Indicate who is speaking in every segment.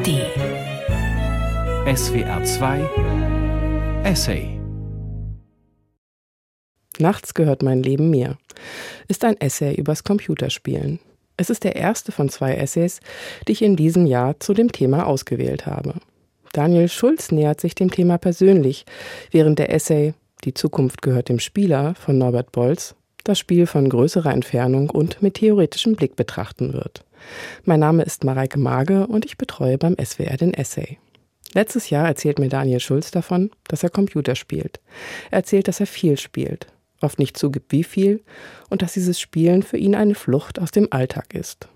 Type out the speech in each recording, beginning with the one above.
Speaker 1: ARD
Speaker 2: SWR 2 Essay
Speaker 3: Nachts gehört mein Leben mir ist ein Essay übers Computerspielen. Es ist der erste von zwei Essays, die ich in diesem Jahr zu dem Thema ausgewählt habe. Daniel Schulz nähert sich dem Thema persönlich, während der Essay Die Zukunft gehört dem Spieler von Norbert Bolz das Spiel von größerer Entfernung und mit theoretischem Blick betrachten wird. Mein Name ist Mareike Mage und ich betreue beim SWR den Essay. Letztes Jahr erzählt mir Daniel Schulz davon, dass er Computer spielt. Er erzählt, dass er viel spielt, oft nicht zugibt, wie viel, und dass dieses Spielen für ihn eine Flucht aus dem Alltag ist.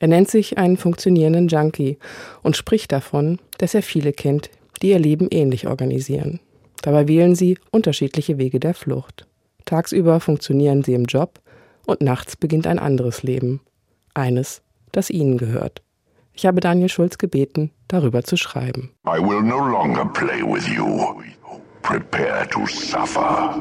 Speaker 3: Er nennt sich einen funktionierenden Junkie und spricht davon, dass er viele kennt, die ihr Leben ähnlich organisieren. Dabei wählen sie unterschiedliche Wege der Flucht. Tagsüber funktionieren sie im Job und nachts beginnt ein anderes Leben. Eines, das ihnen gehört. Ich habe Daniel Schulz gebeten, darüber zu schreiben.
Speaker 4: I will no longer play with you. Prepare to suffer.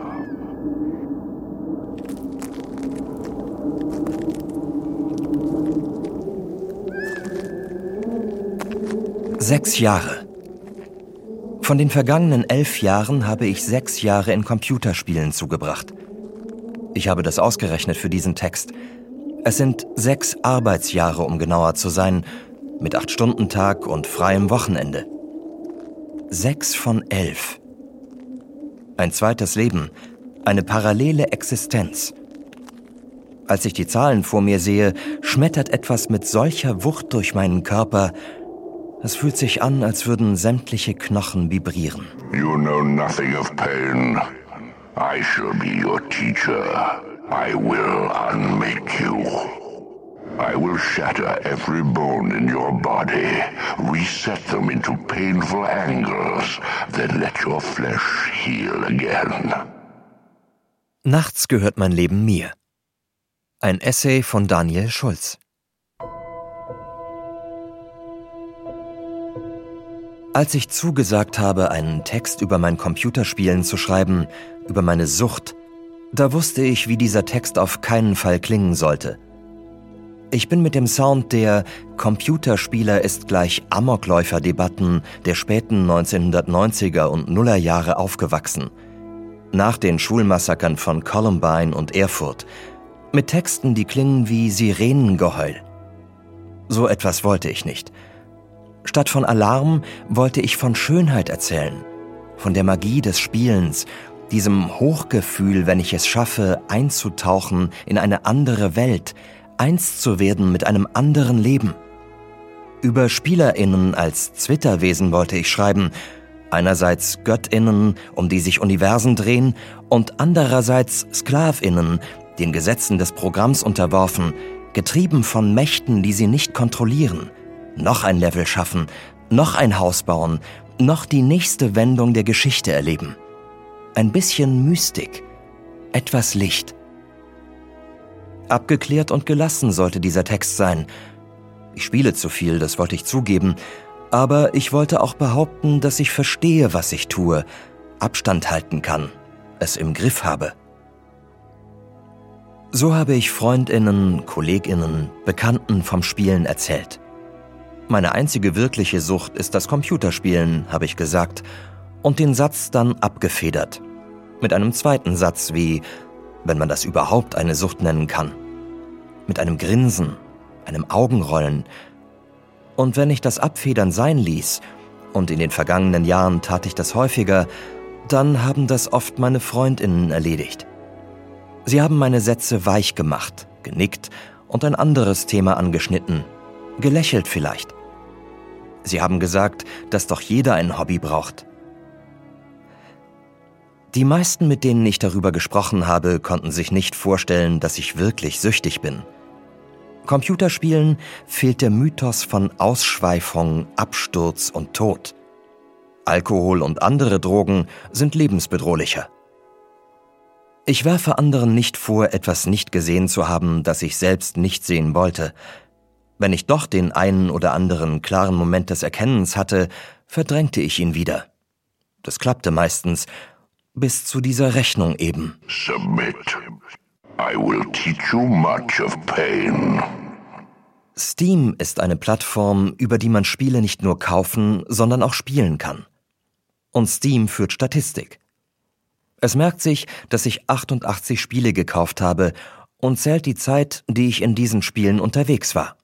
Speaker 5: Sechs Jahre. Von den vergangenen elf Jahren habe ich sechs Jahre in Computerspielen zugebracht. Ich habe das ausgerechnet für diesen Text. Es sind sechs Arbeitsjahre, um genauer zu sein, mit acht Stunden Tag und freiem Wochenende. Sechs von elf. Ein zweites Leben, eine parallele Existenz. Als ich die Zahlen vor mir sehe, schmettert etwas mit solcher Wucht durch meinen Körper. Es fühlt sich an, als würden sämtliche Knochen vibrieren.
Speaker 4: You know nothing of pain. I shall be your teacher. I will unmake you. I will shatter every bone in your body, reset them into painful angles, then let your flesh heal again.
Speaker 5: Nachts gehört mein Leben mir. Ein Essay von Daniel Schulz. Als ich zugesagt habe, einen Text über mein Computerspielen zu schreiben, über meine Sucht, da wusste ich, wie dieser Text auf keinen Fall klingen sollte. Ich bin mit dem Sound der Computerspieler ist gleich Amokläufer-Debatten der späten 1990er und Nullerjahre aufgewachsen. Nach den Schulmassakern von Columbine und Erfurt. Mit Texten, die klingen wie Sirenengeheul. So etwas wollte ich nicht. Statt von Alarm wollte ich von Schönheit erzählen, von der Magie des Spielens, diesem Hochgefühl, wenn ich es schaffe, einzutauchen in eine andere Welt, eins zu werden mit einem anderen Leben. Über Spielerinnen als Zwitterwesen wollte ich schreiben, einerseits Göttinnen, um die sich Universen drehen, und andererseits Sklavinnen, den Gesetzen des Programms unterworfen, getrieben von Mächten, die sie nicht kontrollieren – noch ein Level schaffen, noch ein Haus bauen, noch die nächste Wendung der Geschichte erleben. Ein bisschen Mystik, etwas Licht. Abgeklärt und gelassen sollte dieser Text sein. Ich spiele zu viel, das wollte ich zugeben, aber ich wollte auch behaupten, dass ich verstehe, was ich tue, Abstand halten kann, es im Griff habe. So habe ich Freundinnen, Kolleginnen, Bekannten vom Spielen erzählt. Meine einzige wirkliche Sucht ist das Computerspielen, habe ich gesagt, und den Satz dann abgefedert. Mit einem zweiten Satz wie, wenn man das überhaupt eine Sucht nennen kann. Mit einem Grinsen, einem Augenrollen. Und wenn ich das Abfedern sein ließ, und in den vergangenen Jahren tat ich das häufiger, dann haben das oft meine Freundinnen erledigt. Sie haben meine Sätze weich gemacht, genickt und ein anderes Thema angeschnitten, gelächelt vielleicht. Sie haben gesagt, dass doch jeder ein Hobby braucht. Die meisten, mit denen ich darüber gesprochen habe, konnten sich nicht vorstellen, dass ich wirklich süchtig bin. Computerspielen fehlt der Mythos von Ausschweifung, Absturz und Tod. Alkohol und andere Drogen sind lebensbedrohlicher. Ich werfe anderen nicht vor, etwas nicht gesehen zu haben, das ich selbst nicht sehen wollte, wenn ich doch den einen oder anderen klaren Moment des Erkennens hatte, verdrängte ich ihn wieder. Das klappte meistens, bis zu dieser Rechnung eben.
Speaker 4: Submit. I will teach you much of pain.
Speaker 5: Steam ist eine Plattform, über die man Spiele nicht nur kaufen, sondern auch spielen kann. Und Steam führt Statistik. Es merkt sich, dass ich 88 Spiele gekauft habe und zählt die Zeit, die ich in diesen Spielen unterwegs war.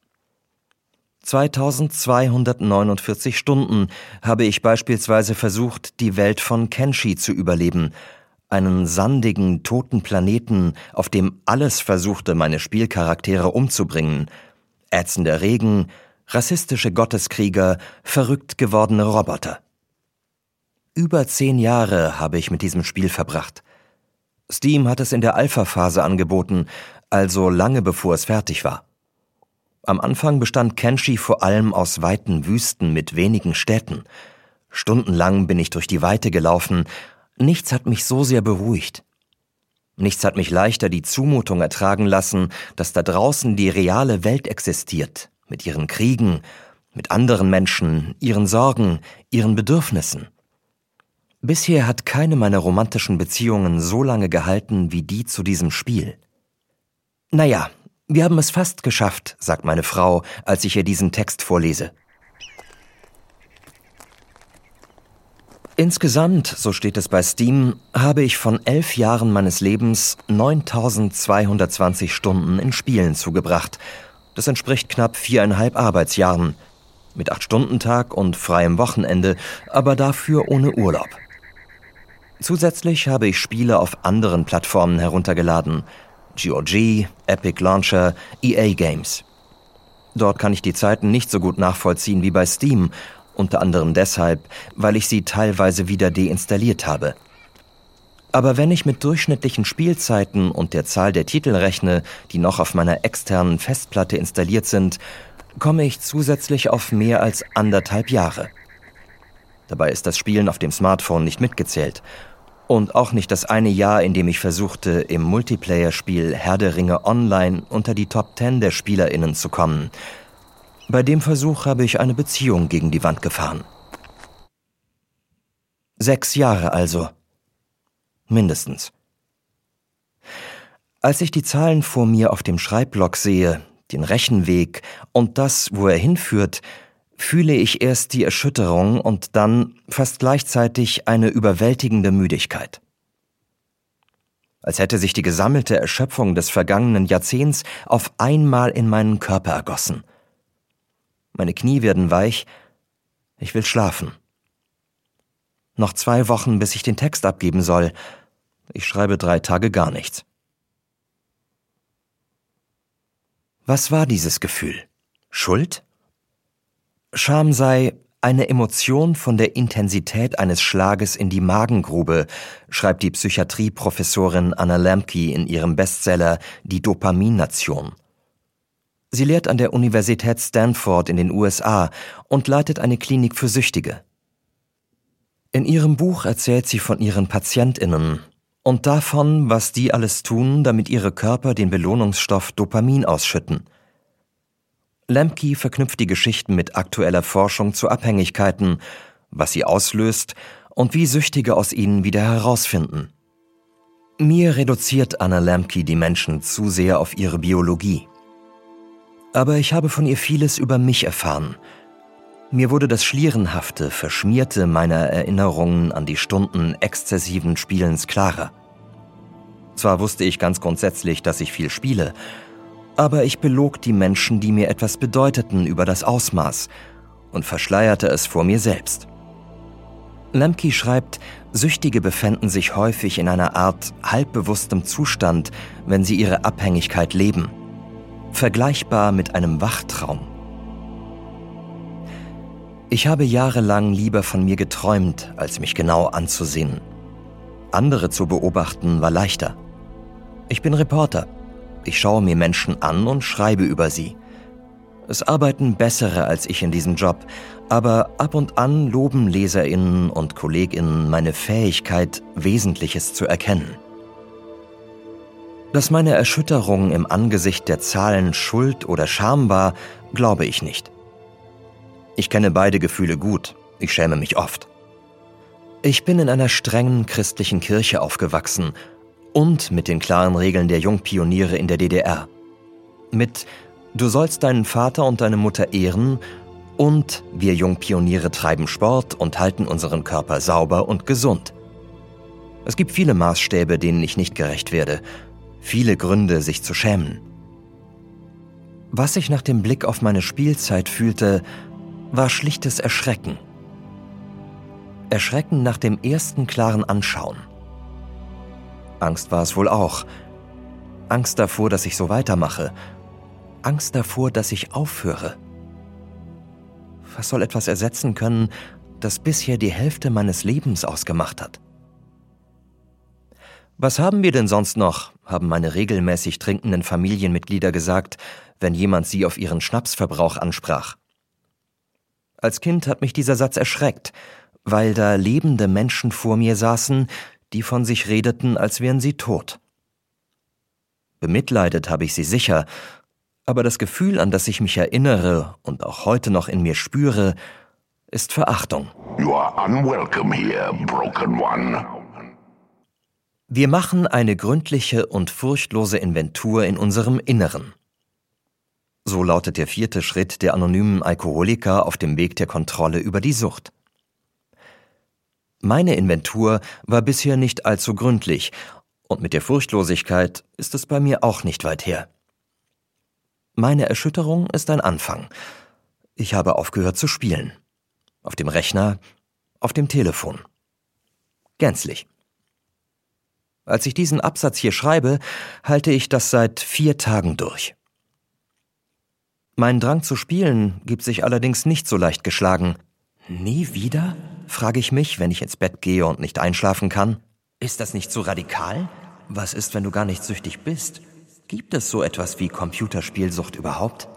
Speaker 5: 2249 Stunden habe ich beispielsweise versucht, die Welt von Kenshi zu überleben, einen sandigen, toten Planeten, auf dem alles versuchte, meine Spielcharaktere umzubringen. Ätzender Regen, rassistische Gotteskrieger, verrückt gewordene Roboter. Über zehn Jahre habe ich mit diesem Spiel verbracht. Steam hat es in der Alpha-Phase angeboten, also lange bevor es fertig war. Am Anfang bestand Kenshi vor allem aus weiten Wüsten mit wenigen Städten. Stundenlang bin ich durch die Weite gelaufen. Nichts hat mich so sehr beruhigt. Nichts hat mich leichter die Zumutung ertragen lassen, dass da draußen die reale Welt existiert, mit ihren Kriegen, mit anderen Menschen, ihren Sorgen, ihren Bedürfnissen. Bisher hat keine meiner romantischen Beziehungen so lange gehalten wie die zu diesem Spiel. Naja, wir haben es fast geschafft, sagt meine Frau, als ich ihr diesen Text vorlese. Insgesamt, so steht es bei Steam, habe ich von elf Jahren meines Lebens 9220 Stunden in Spielen zugebracht. Das entspricht knapp viereinhalb Arbeitsjahren. Mit acht Stunden Tag und freiem Wochenende, aber dafür ohne Urlaub. Zusätzlich habe ich Spiele auf anderen Plattformen heruntergeladen – GOG, Epic Launcher, EA Games. Dort kann ich die Zeiten nicht so gut nachvollziehen wie bei Steam, unter anderem deshalb, weil ich sie teilweise wieder deinstalliert habe. Aber wenn ich mit durchschnittlichen Spielzeiten und der Zahl der Titel rechne, die noch auf meiner externen Festplatte installiert sind, komme ich zusätzlich auf mehr als anderthalb Jahre. Dabei ist das Spielen auf dem Smartphone nicht mitgezählt und auch nicht das eine Jahr, in dem ich versuchte, im Multiplayer-Spiel Herr der Ringe Online unter die Top Ten der SpielerInnen zu kommen. Bei dem Versuch habe ich eine Beziehung gegen die Wand gefahren. Sechs Jahre also. Mindestens. Als ich die Zahlen vor mir auf dem Schreibblock sehe, den Rechenweg und das, wo er hinführt, fühle ich erst die Erschütterung und dann fast gleichzeitig eine überwältigende Müdigkeit. Als hätte sich die gesammelte Erschöpfung des vergangenen Jahrzehnts auf einmal in meinen Körper ergossen. Meine Knie werden weich, ich will schlafen. Noch zwei Wochen, bis ich den Text abgeben soll. Ich schreibe drei Tage gar nichts. Was war dieses Gefühl? Schuld? Scham sei eine Emotion von der Intensität eines Schlages in die Magengrube, schreibt die Psychiatrieprofessorin Anna Lemke in ihrem Bestseller Die Dopaminnation. Sie lehrt an der Universität Stanford in den USA und leitet eine Klinik für Süchtige. In ihrem Buch erzählt sie von ihren Patientinnen und davon, was die alles tun, damit ihre Körper den Belohnungsstoff Dopamin ausschütten – Lemke verknüpft die Geschichten mit aktueller Forschung zu Abhängigkeiten, was sie auslöst und wie Süchtige aus ihnen wieder herausfinden. Mir reduziert Anna Lemke die Menschen zu sehr auf ihre Biologie. Aber ich habe von ihr vieles über mich erfahren. Mir wurde das Schlierenhafte, Verschmierte meiner Erinnerungen an die Stunden exzessiven Spielens klarer. Zwar wusste ich ganz grundsätzlich, dass ich viel spiele, aber ich belog die Menschen, die mir etwas bedeuteten, über das Ausmaß und verschleierte es vor mir selbst. Lemke schreibt, Süchtige befänden sich häufig in einer Art halbbewusstem Zustand, wenn sie ihre Abhängigkeit leben. Vergleichbar mit einem Wachtraum. Ich habe jahrelang lieber von mir geträumt, als mich genau anzusehen. Andere zu beobachten war leichter. Ich bin Reporter ich schaue mir Menschen an und schreibe über sie. Es arbeiten bessere als ich in diesem Job, aber ab und an loben Leserinnen und Kolleginnen meine Fähigkeit, Wesentliches zu erkennen. Dass meine Erschütterung im Angesicht der Zahlen Schuld oder Scham war, glaube ich nicht. Ich kenne beide Gefühle gut, ich schäme mich oft. Ich bin in einer strengen christlichen Kirche aufgewachsen und mit den klaren Regeln der Jungpioniere in der DDR. Mit Du sollst deinen Vater und deine Mutter ehren und wir Jungpioniere treiben Sport und halten unseren Körper sauber und gesund. Es gibt viele Maßstäbe, denen ich nicht gerecht werde, viele Gründe, sich zu schämen. Was ich nach dem Blick auf meine Spielzeit fühlte, war schlichtes Erschrecken. Erschrecken nach dem ersten klaren Anschauen. Angst war es wohl auch. Angst davor, dass ich so weitermache. Angst davor, dass ich aufhöre. Was soll etwas ersetzen können, das bisher die Hälfte meines Lebens ausgemacht hat? Was haben wir denn sonst noch, haben meine regelmäßig trinkenden Familienmitglieder gesagt, wenn jemand sie auf ihren Schnapsverbrauch ansprach. Als Kind hat mich dieser Satz erschreckt, weil da lebende Menschen vor mir saßen, die von sich redeten, als wären sie tot. Bemitleidet habe ich sie sicher, aber das Gefühl, an das ich mich erinnere und auch heute noch in mir spüre, ist Verachtung.
Speaker 4: You are unwelcome here, broken one.
Speaker 5: Wir machen eine gründliche und furchtlose Inventur in unserem Inneren. So lautet der vierte Schritt der anonymen Alkoholiker auf dem Weg der Kontrolle über die Sucht. Meine Inventur war bisher nicht allzu gründlich, und mit der Furchtlosigkeit ist es bei mir auch nicht weit her. Meine Erschütterung ist ein Anfang. Ich habe aufgehört zu spielen. Auf dem Rechner, auf dem Telefon. Gänzlich. Als ich diesen Absatz hier schreibe, halte ich das seit vier Tagen durch. Mein Drang zu spielen gibt sich allerdings nicht so leicht geschlagen. Nie wieder? Frage ich mich, wenn ich ins Bett gehe und nicht einschlafen kann. Ist das nicht zu radikal? Was ist, wenn du gar nicht süchtig bist? Gibt es so etwas wie Computerspielsucht überhaupt?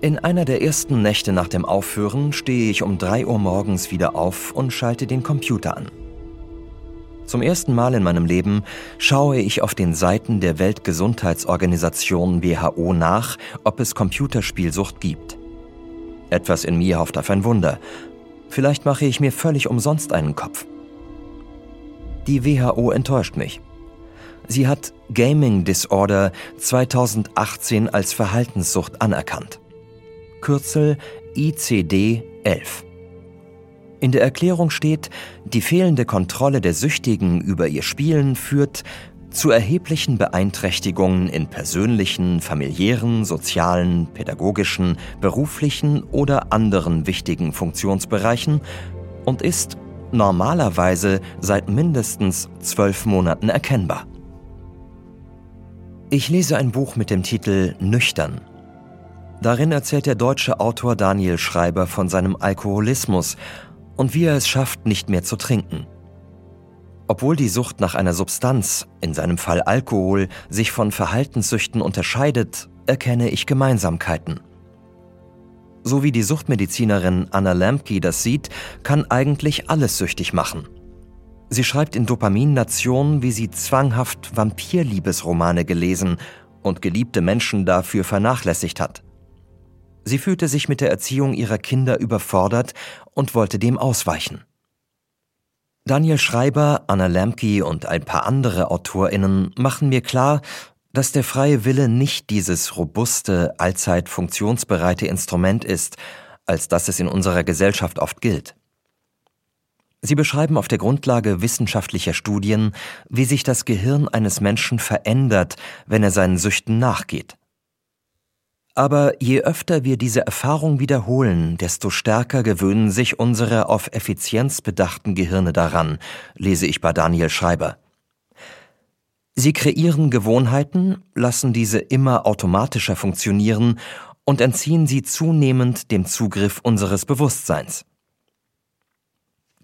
Speaker 5: In einer der ersten Nächte nach dem Aufhören stehe ich um 3 Uhr morgens wieder auf und schalte den Computer an. Zum ersten Mal in meinem Leben schaue ich auf den Seiten der Weltgesundheitsorganisation WHO nach, ob es Computerspielsucht gibt. Etwas in mir hofft auf ein Wunder. Vielleicht mache ich mir völlig umsonst einen Kopf. Die WHO enttäuscht mich. Sie hat Gaming Disorder 2018 als Verhaltenssucht anerkannt. Kürzel ICD-11. In der Erklärung steht, die fehlende Kontrolle der Süchtigen über ihr Spielen führt zu erheblichen Beeinträchtigungen in persönlichen, familiären, sozialen, pädagogischen, beruflichen oder anderen wichtigen Funktionsbereichen und ist normalerweise seit mindestens zwölf Monaten erkennbar. Ich lese ein Buch mit dem Titel Nüchtern. Darin erzählt der deutsche Autor Daniel Schreiber von seinem Alkoholismus und wie er es schafft, nicht mehr zu trinken. Obwohl die Sucht nach einer Substanz, in seinem Fall Alkohol, sich von Verhaltenssüchten unterscheidet, erkenne ich Gemeinsamkeiten. So wie die Suchtmedizinerin Anna Lamke das sieht, kann eigentlich alles süchtig machen – Sie schreibt in Dopamin-Nation, wie sie zwanghaft Vampirliebesromane gelesen und geliebte Menschen dafür vernachlässigt hat. Sie fühlte sich mit der Erziehung ihrer Kinder überfordert und wollte dem ausweichen. Daniel Schreiber, Anna Lamke und ein paar andere AutorInnen machen mir klar, dass der freie Wille nicht dieses robuste, allzeit funktionsbereite Instrument ist, als das es in unserer Gesellschaft oft gilt. Sie beschreiben auf der Grundlage wissenschaftlicher Studien, wie sich das Gehirn eines Menschen verändert, wenn er seinen Süchten nachgeht. Aber je öfter wir diese Erfahrung wiederholen, desto stärker gewöhnen sich unsere auf Effizienz bedachten Gehirne daran, lese ich bei Daniel Schreiber. Sie kreieren Gewohnheiten, lassen diese immer automatischer funktionieren und entziehen sie zunehmend dem Zugriff unseres Bewusstseins.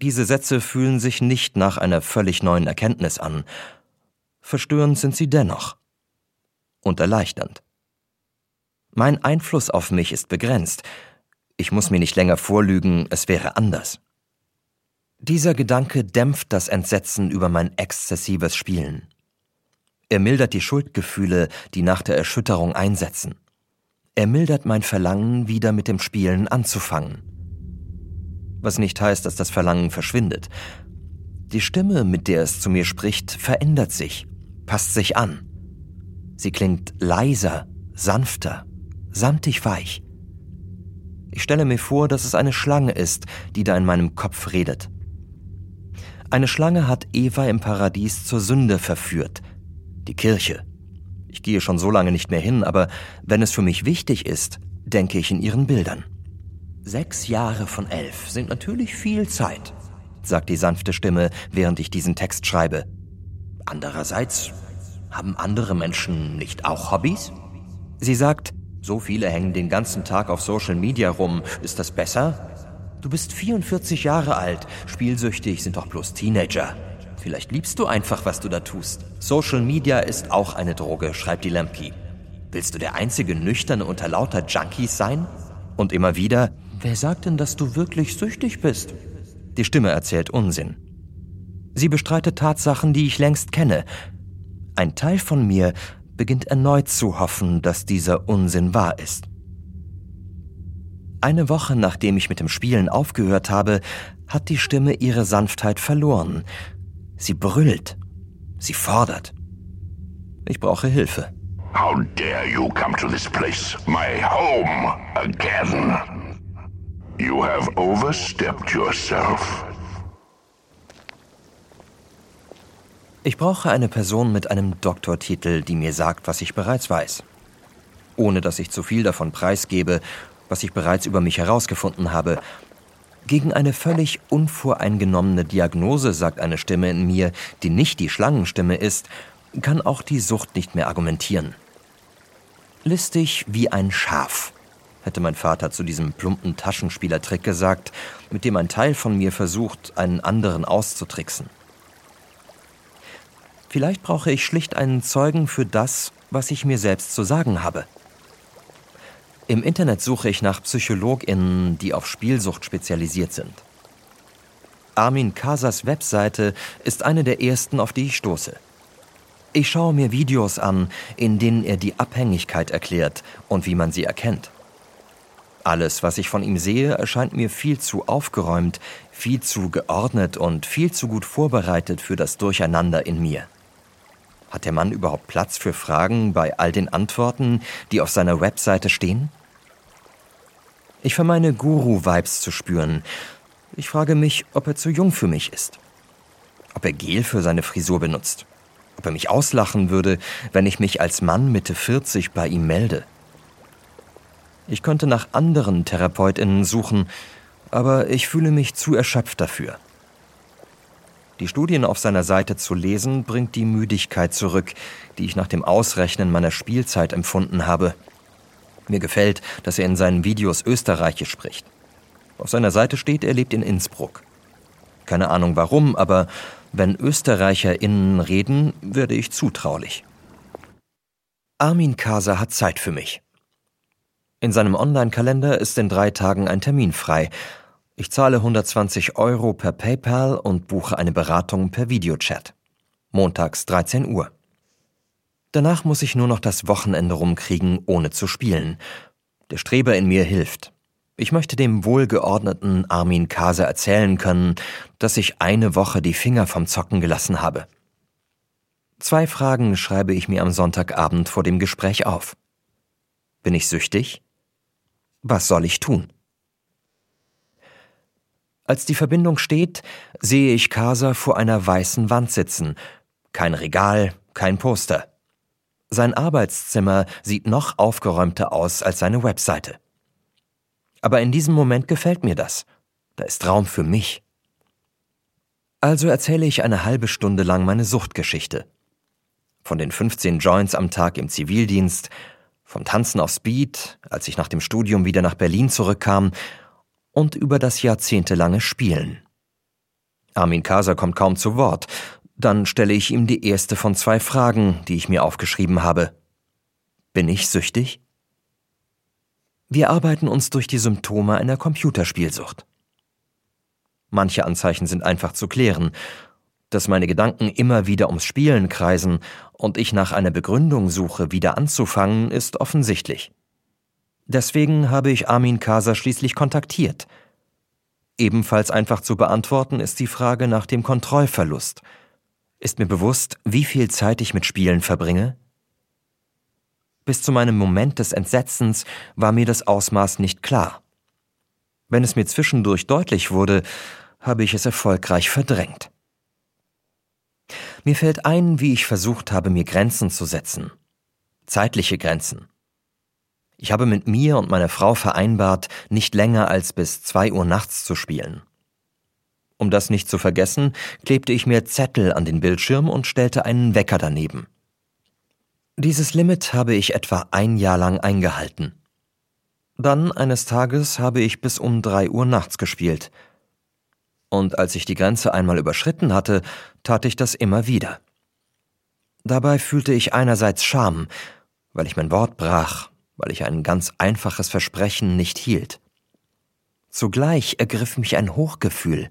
Speaker 5: Diese Sätze fühlen sich nicht nach einer völlig neuen Erkenntnis an. Verstörend sind sie dennoch. Und erleichternd. Mein Einfluss auf mich ist begrenzt. Ich muss mir nicht länger vorlügen, es wäre anders. Dieser Gedanke dämpft das Entsetzen über mein exzessives Spielen. Er mildert die Schuldgefühle, die nach der Erschütterung einsetzen. Er mildert mein Verlangen, wieder mit dem Spielen anzufangen was nicht heißt, dass das Verlangen verschwindet. Die Stimme, mit der es zu mir spricht, verändert sich, passt sich an. Sie klingt leiser, sanfter, samtig weich. Ich stelle mir vor, dass es eine Schlange ist, die da in meinem Kopf redet. Eine Schlange hat Eva im Paradies zur Sünde verführt. Die Kirche. Ich gehe schon so lange nicht mehr hin, aber wenn es für mich wichtig ist, denke ich in ihren Bildern. Sechs Jahre von elf sind natürlich viel Zeit, sagt die sanfte Stimme, während ich diesen Text schreibe. Andererseits, haben andere Menschen nicht auch Hobbys? Sie sagt, so viele hängen den ganzen Tag auf Social Media rum. Ist das besser? Du bist 44 Jahre alt. Spielsüchtig sind doch bloß Teenager. Vielleicht liebst du einfach, was du da tust. Social Media ist auch eine Droge, schreibt die Lemke. Willst du der einzige Nüchterne unter lauter Junkies sein? Und immer wieder, wer sagt denn, dass du wirklich süchtig bist? Die Stimme erzählt Unsinn. Sie bestreitet Tatsachen, die ich längst kenne. Ein Teil von mir beginnt erneut zu hoffen, dass dieser Unsinn wahr ist. Eine Woche nachdem ich mit dem Spielen aufgehört habe, hat die Stimme ihre Sanftheit verloren. Sie brüllt. Sie fordert. Ich brauche Hilfe.
Speaker 4: How dare you come to this place, my home, again? You have overstepped yourself.
Speaker 5: Ich brauche eine Person mit einem Doktortitel, die mir sagt, was ich bereits weiß. Ohne dass ich zu viel davon preisgebe, was ich bereits über mich herausgefunden habe. Gegen eine völlig unvoreingenommene Diagnose, sagt eine Stimme in mir, die nicht die Schlangenstimme ist, kann auch die Sucht nicht mehr argumentieren. Listig wie ein Schaf, hätte mein Vater zu diesem plumpen Taschenspielertrick gesagt, mit dem ein Teil von mir versucht, einen anderen auszutricksen. Vielleicht brauche ich schlicht einen Zeugen für das, was ich mir selbst zu sagen habe. Im Internet suche ich nach PsychologInnen, die auf Spielsucht spezialisiert sind. Armin Kasas Webseite ist eine der ersten, auf die ich stoße. Ich schaue mir Videos an, in denen er die Abhängigkeit erklärt und wie man sie erkennt. Alles, was ich von ihm sehe, erscheint mir viel zu aufgeräumt, viel zu geordnet und viel zu gut vorbereitet für das Durcheinander in mir. Hat der Mann überhaupt Platz für Fragen bei all den Antworten, die auf seiner Webseite stehen? Ich vermeine Guru-Vibes zu spüren. Ich frage mich, ob er zu jung für mich ist. Ob er Gel für seine Frisur benutzt. Ob er mich auslachen würde, wenn ich mich als Mann Mitte 40 bei ihm melde. Ich könnte nach anderen TherapeutInnen suchen, aber ich fühle mich zu erschöpft dafür. Die Studien auf seiner Seite zu lesen, bringt die Müdigkeit zurück, die ich nach dem Ausrechnen meiner Spielzeit empfunden habe. Mir gefällt, dass er in seinen Videos Österreichisch spricht. Auf seiner Seite steht, er lebt in Innsbruck. Keine Ahnung warum, aber wenn ÖsterreicherInnen reden, werde ich zutraulich. Armin Kasa hat Zeit für mich. In seinem Online-Kalender ist in drei Tagen ein Termin frei ich zahle 120 Euro per PayPal und buche eine Beratung per Videochat. Montags 13 Uhr. Danach muss ich nur noch das Wochenende rumkriegen, ohne zu spielen. Der Streber in mir hilft. Ich möchte dem wohlgeordneten Armin Kase erzählen können, dass ich eine Woche die Finger vom Zocken gelassen habe. Zwei Fragen schreibe ich mir am Sonntagabend vor dem Gespräch auf. Bin ich süchtig? Was soll ich tun? Als die Verbindung steht, sehe ich Kasa vor einer weißen Wand sitzen. Kein Regal, kein Poster. Sein Arbeitszimmer sieht noch aufgeräumter aus als seine Webseite. Aber in diesem Moment gefällt mir das. Da ist Raum für mich. Also erzähle ich eine halbe Stunde lang meine Suchtgeschichte. Von den 15 Joints am Tag im Zivildienst, vom Tanzen auf Speed, als ich nach dem Studium wieder nach Berlin zurückkam und über das jahrzehntelange Spielen. Armin Kaser kommt kaum zu Wort, dann stelle ich ihm die erste von zwei Fragen, die ich mir aufgeschrieben habe. Bin ich süchtig? Wir arbeiten uns durch die Symptome einer Computerspielsucht. Manche Anzeichen sind einfach zu klären. Dass meine Gedanken immer wieder ums Spielen kreisen und ich nach einer Begründung suche, wieder anzufangen, ist offensichtlich. Deswegen habe ich Armin Kaser schließlich kontaktiert. Ebenfalls einfach zu beantworten ist die Frage nach dem Kontrollverlust. Ist mir bewusst, wie viel Zeit ich mit Spielen verbringe? Bis zu meinem Moment des Entsetzens war mir das Ausmaß nicht klar. Wenn es mir zwischendurch deutlich wurde, habe ich es erfolgreich verdrängt. Mir fällt ein, wie ich versucht habe, mir Grenzen zu setzen. Zeitliche Grenzen. Ich habe mit mir und meiner Frau vereinbart, nicht länger als bis zwei Uhr nachts zu spielen. Um das nicht zu vergessen, klebte ich mir Zettel an den Bildschirm und stellte einen Wecker daneben. Dieses Limit habe ich etwa ein Jahr lang eingehalten. Dann eines Tages habe ich bis um drei Uhr nachts gespielt. Und als ich die Grenze einmal überschritten hatte, tat ich das immer wieder. Dabei fühlte ich einerseits Scham, weil ich mein Wort brach, weil ich ein ganz einfaches Versprechen nicht hielt. Zugleich ergriff mich ein Hochgefühl,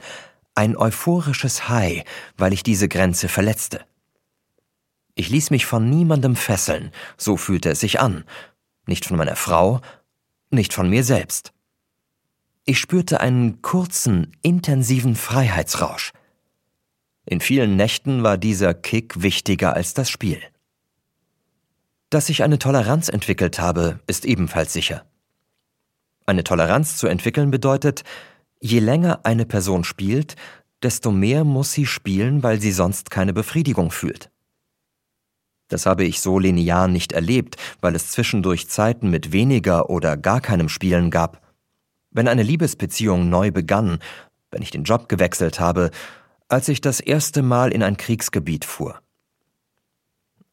Speaker 5: ein euphorisches High, weil ich diese Grenze verletzte. Ich ließ mich von niemandem fesseln, so fühlte es sich an, nicht von meiner Frau, nicht von mir selbst. Ich spürte einen kurzen, intensiven Freiheitsrausch. In vielen Nächten war dieser Kick wichtiger als das Spiel. Dass ich eine Toleranz entwickelt habe, ist ebenfalls sicher. Eine Toleranz zu entwickeln bedeutet, je länger eine Person spielt, desto mehr muss sie spielen, weil sie sonst keine Befriedigung fühlt. Das habe ich so linear nicht erlebt, weil es zwischendurch Zeiten mit weniger oder gar keinem Spielen gab. Wenn eine Liebesbeziehung neu begann, wenn ich den Job gewechselt habe, als ich das erste Mal in ein Kriegsgebiet fuhr.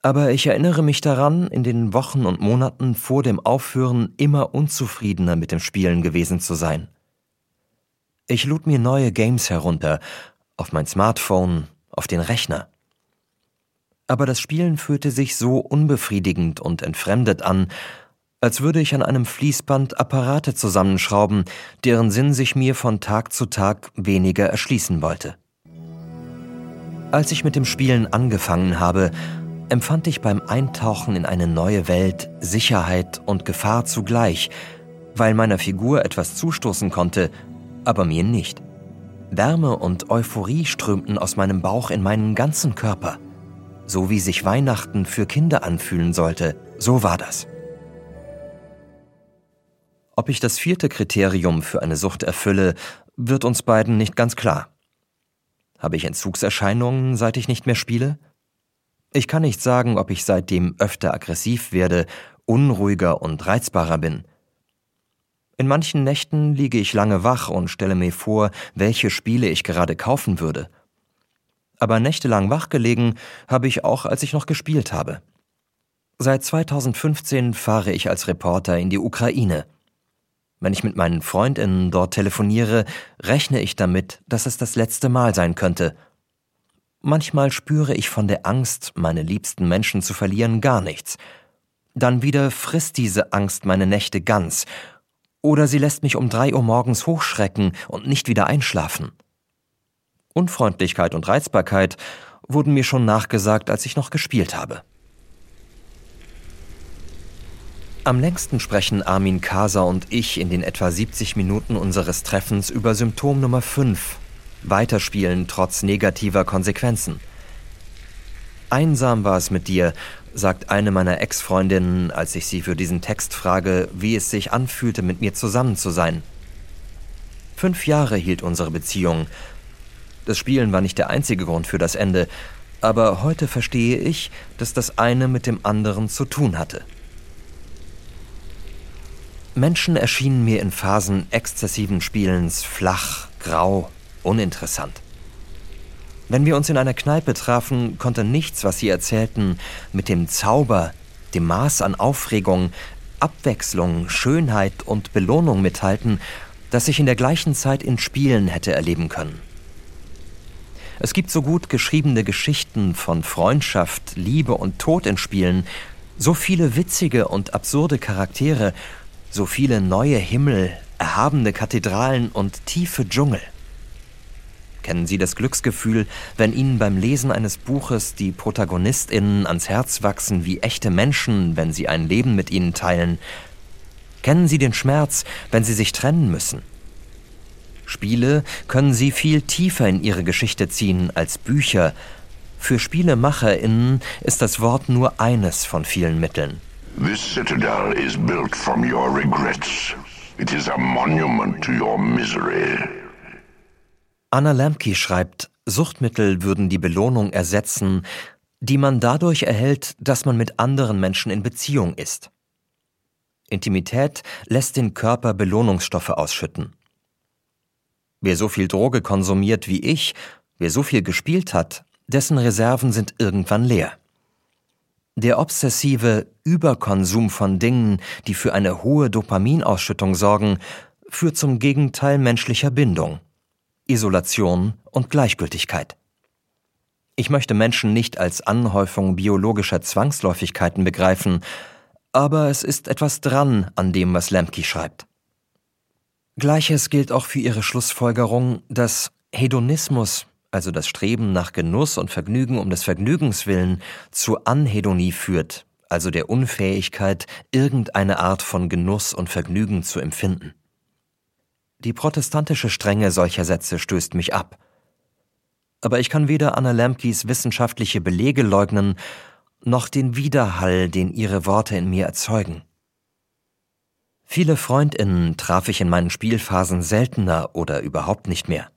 Speaker 5: Aber ich erinnere mich daran, in den Wochen und Monaten vor dem Aufhören immer unzufriedener mit dem Spielen gewesen zu sein. Ich lud mir neue Games herunter, auf mein Smartphone, auf den Rechner aber das Spielen fühlte sich so unbefriedigend und entfremdet an, als würde ich an einem Fließband Apparate zusammenschrauben, deren Sinn sich mir von Tag zu Tag weniger erschließen wollte. Als ich mit dem Spielen angefangen habe, empfand ich beim Eintauchen in eine neue Welt Sicherheit und Gefahr zugleich, weil meiner Figur etwas zustoßen konnte, aber mir nicht. Wärme und Euphorie strömten aus meinem Bauch in meinen ganzen Körper so wie sich Weihnachten für Kinder anfühlen sollte, so war das. Ob ich das vierte Kriterium für eine Sucht erfülle, wird uns beiden nicht ganz klar. Habe ich Entzugserscheinungen, seit ich nicht mehr spiele? Ich kann nicht sagen, ob ich seitdem öfter aggressiv werde, unruhiger und reizbarer bin. In manchen Nächten liege ich lange wach und stelle mir vor, welche Spiele ich gerade kaufen würde aber nächtelang wachgelegen habe ich auch, als ich noch gespielt habe. Seit 2015 fahre ich als Reporter in die Ukraine. Wenn ich mit meinen Freundinnen dort telefoniere, rechne ich damit, dass es das letzte Mal sein könnte. Manchmal spüre ich von der Angst, meine liebsten Menschen zu verlieren, gar nichts. Dann wieder frisst diese Angst meine Nächte ganz, oder sie lässt mich um drei Uhr morgens hochschrecken und nicht wieder einschlafen. Unfreundlichkeit und Reizbarkeit wurden mir schon nachgesagt, als ich noch gespielt habe. Am längsten sprechen Armin Kaser und ich in den etwa 70 Minuten unseres Treffens über Symptom Nummer 5, Weiterspielen trotz negativer Konsequenzen. Einsam war es mit dir, sagt eine meiner Ex-Freundinnen, als ich sie für diesen Text frage, wie es sich anfühlte, mit mir zusammen zu sein. Fünf Jahre hielt unsere Beziehung, das Spielen war nicht der einzige Grund für das Ende, aber heute verstehe ich, dass das eine mit dem anderen zu tun hatte. Menschen erschienen mir in Phasen exzessiven Spielens flach, grau, uninteressant. Wenn wir uns in einer Kneipe trafen, konnte nichts, was sie erzählten, mit dem Zauber, dem Maß an Aufregung, Abwechslung, Schönheit und Belohnung mithalten, das ich in der gleichen Zeit in Spielen hätte erleben können. Es gibt so gut geschriebene Geschichten von Freundschaft, Liebe und Tod in Spielen, so viele witzige und absurde Charaktere, so viele neue Himmel, erhabene Kathedralen und tiefe Dschungel. Kennen Sie das Glücksgefühl, wenn Ihnen beim Lesen eines Buches die Protagonistinnen ans Herz wachsen wie echte Menschen, wenn sie ein Leben mit ihnen teilen? Kennen Sie den Schmerz, wenn Sie sich trennen müssen? Spiele können sie viel tiefer in ihre Geschichte ziehen als Bücher. Für SpielemacherInnen ist das Wort nur eines von vielen Mitteln.
Speaker 4: This citadel is built from your regrets. It is a monument to your misery.
Speaker 5: Anna Lemke schreibt, Suchtmittel würden die Belohnung ersetzen, die man dadurch erhält, dass man mit anderen Menschen in Beziehung ist. Intimität lässt den Körper Belohnungsstoffe ausschütten. Wer so viel Droge konsumiert wie ich, wer so viel gespielt hat, dessen Reserven sind irgendwann leer. Der obsessive Überkonsum von Dingen, die für eine hohe Dopaminausschüttung sorgen, führt zum Gegenteil menschlicher Bindung, Isolation und Gleichgültigkeit. Ich möchte Menschen nicht als Anhäufung biologischer Zwangsläufigkeiten begreifen, aber es ist etwas dran an dem, was Lemke schreibt. Gleiches gilt auch für ihre Schlussfolgerung, dass Hedonismus, also das Streben nach Genuss und Vergnügen um des Vergnügens willen, zu Anhedonie führt, also der Unfähigkeit, irgendeine Art von Genuss und Vergnügen zu empfinden. Die protestantische Strenge solcher Sätze stößt mich ab. Aber ich kann weder Anna Lemkis wissenschaftliche Belege leugnen, noch den Widerhall, den ihre Worte in mir erzeugen. Viele Freundinnen traf ich in meinen Spielphasen seltener oder überhaupt nicht mehr.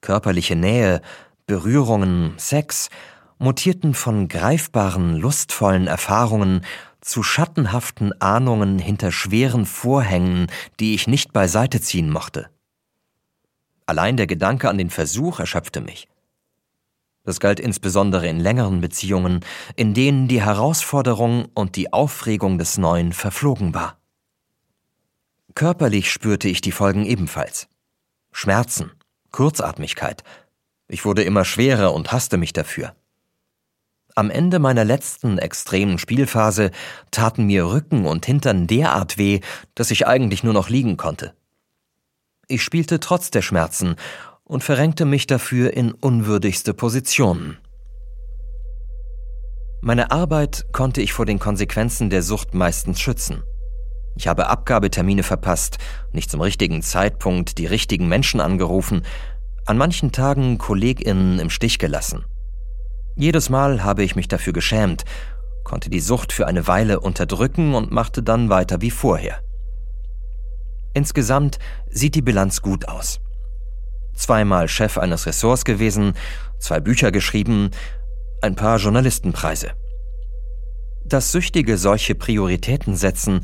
Speaker 5: Körperliche Nähe, Berührungen, Sex mutierten von greifbaren, lustvollen Erfahrungen zu schattenhaften Ahnungen hinter schweren Vorhängen, die ich nicht beiseite ziehen mochte. Allein der Gedanke an den Versuch erschöpfte mich. Das galt insbesondere in längeren Beziehungen, in denen die Herausforderung und die Aufregung des Neuen verflogen war. Körperlich spürte ich die Folgen ebenfalls. Schmerzen, Kurzatmigkeit. Ich wurde immer schwerer und hasste mich dafür. Am Ende meiner letzten extremen Spielphase taten mir Rücken und Hintern derart weh, dass ich eigentlich nur noch liegen konnte. Ich spielte trotz der Schmerzen und verrenkte mich dafür in unwürdigste Positionen. Meine Arbeit konnte ich vor den Konsequenzen der Sucht meistens schützen. Ich habe Abgabetermine verpasst, nicht zum richtigen Zeitpunkt die richtigen Menschen angerufen, an manchen Tagen KollegInnen im Stich gelassen. Jedes Mal habe ich mich dafür geschämt, konnte die Sucht für eine Weile unterdrücken und machte dann weiter wie vorher. Insgesamt sieht die Bilanz gut aus. Zweimal Chef eines Ressorts gewesen, zwei Bücher geschrieben, ein paar Journalistenpreise. Dass Süchtige solche Prioritäten setzen,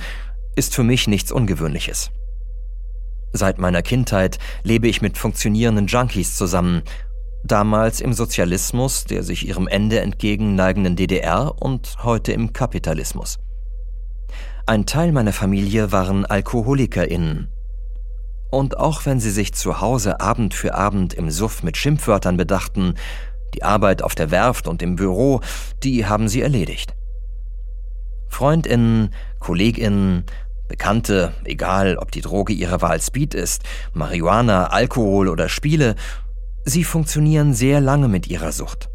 Speaker 5: ist für mich nichts Ungewöhnliches. Seit meiner Kindheit lebe ich mit funktionierenden Junkies zusammen damals im Sozialismus, der sich ihrem Ende entgegen neigenden DDR und heute im Kapitalismus. Ein Teil meiner Familie waren AlkoholikerInnen. Und auch wenn sie sich zu Hause Abend für Abend im Suff mit Schimpfwörtern bedachten, die Arbeit auf der Werft und im Büro, die haben sie erledigt. Freundinnen, Kolleginnen, Bekannte, egal ob die Droge ihrer Wahl Speed ist, Marihuana, Alkohol oder Spiele, Sie funktionieren sehr lange mit ihrer Sucht.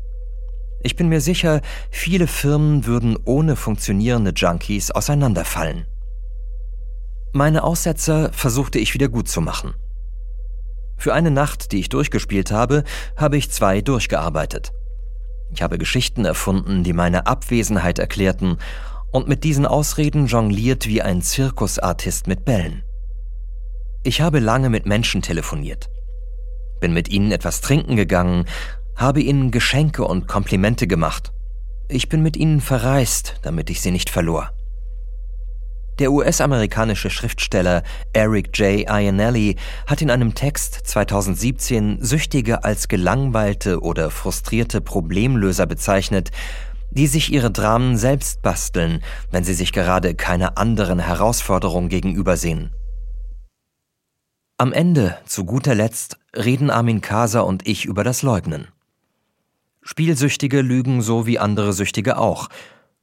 Speaker 5: Ich bin mir sicher, viele Firmen würden ohne funktionierende Junkies auseinanderfallen. Meine Aussetzer versuchte ich wieder gut zu machen. Für eine Nacht, die ich durchgespielt habe, habe ich zwei durchgearbeitet. Ich habe Geschichten erfunden, die meine Abwesenheit erklärten, und mit diesen Ausreden jongliert wie ein Zirkusartist mit Bällen. Ich habe lange mit Menschen telefoniert bin mit ihnen etwas trinken gegangen, habe ihnen Geschenke und Komplimente gemacht. Ich bin mit ihnen verreist, damit ich sie nicht verlor. Der US-amerikanische Schriftsteller Eric J. Ionelli hat in einem Text 2017 Süchtige als gelangweilte oder frustrierte Problemlöser bezeichnet, die sich ihre Dramen selbst basteln, wenn sie sich gerade keiner anderen Herausforderung gegenübersehen. Am Ende, zu guter Letzt, reden Armin Kaser und ich über das Leugnen. Spielsüchtige lügen so wie andere Süchtige auch,